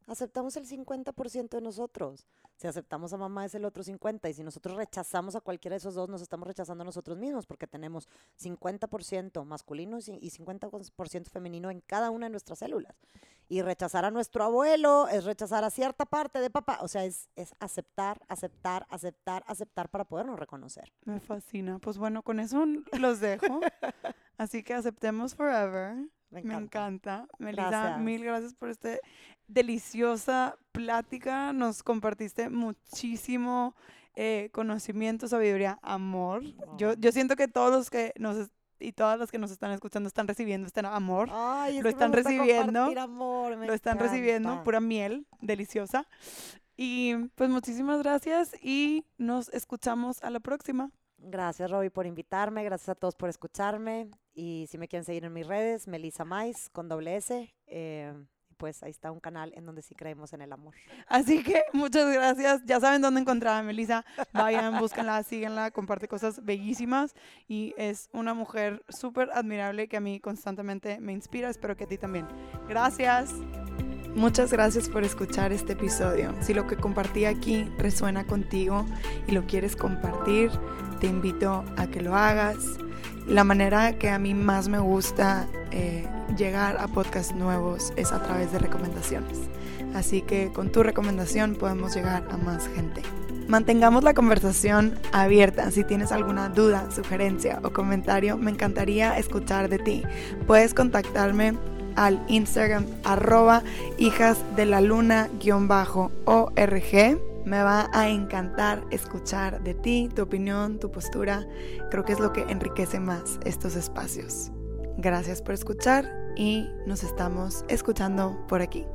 aceptamos el 50% de nosotros. Si aceptamos a mamá es el otro 50%. Y si nosotros rechazamos a cualquiera de esos dos, nos estamos rechazando a nosotros mismos porque tenemos 50% masculino y 50% femenino en cada una de nuestras células. Y rechazar a nuestro abuelo es rechazar a cierta parte de papá. O sea, es, es aceptar, aceptar, aceptar, aceptar para podernos reconocer. Me fascina. Pues bueno, con eso los dejo. Así que aceptemos forever. Me encanta. Melissa, mil gracias por esta deliciosa plática. Nos compartiste muchísimo eh, conocimiento, sabiduría, amor. Yo, yo siento que todos los que nos y todas las que nos están escuchando están recibiendo este amor. lo están recibiendo. lo están recibiendo, pura miel, deliciosa. Y pues muchísimas gracias y nos escuchamos a la próxima. Gracias, Roby, por invitarme. Gracias a todos por escucharme. Y si me quieren seguir en mis redes, Melissa Mais con doble S. Eh, pues ahí está un canal en donde sí creemos en el amor. Así que muchas gracias. Ya saben dónde encontrar a Melissa. Vayan, búsquenla, síguenla, comparte cosas bellísimas y es una mujer súper admirable que a mí constantemente me inspira. Espero que a ti también. Gracias. Muchas gracias por escuchar este episodio. Si lo que compartí aquí resuena contigo y lo quieres compartir, te invito a que lo hagas. La manera que a mí más me gusta eh, llegar a podcasts nuevos es a través de recomendaciones. Así que con tu recomendación podemos llegar a más gente. Mantengamos la conversación abierta. Si tienes alguna duda, sugerencia o comentario, me encantaría escuchar de ti. Puedes contactarme al Instagram arroba hijas de la luna org. Me va a encantar escuchar de ti, tu opinión, tu postura. Creo que es lo que enriquece más estos espacios. Gracias por escuchar y nos estamos escuchando por aquí.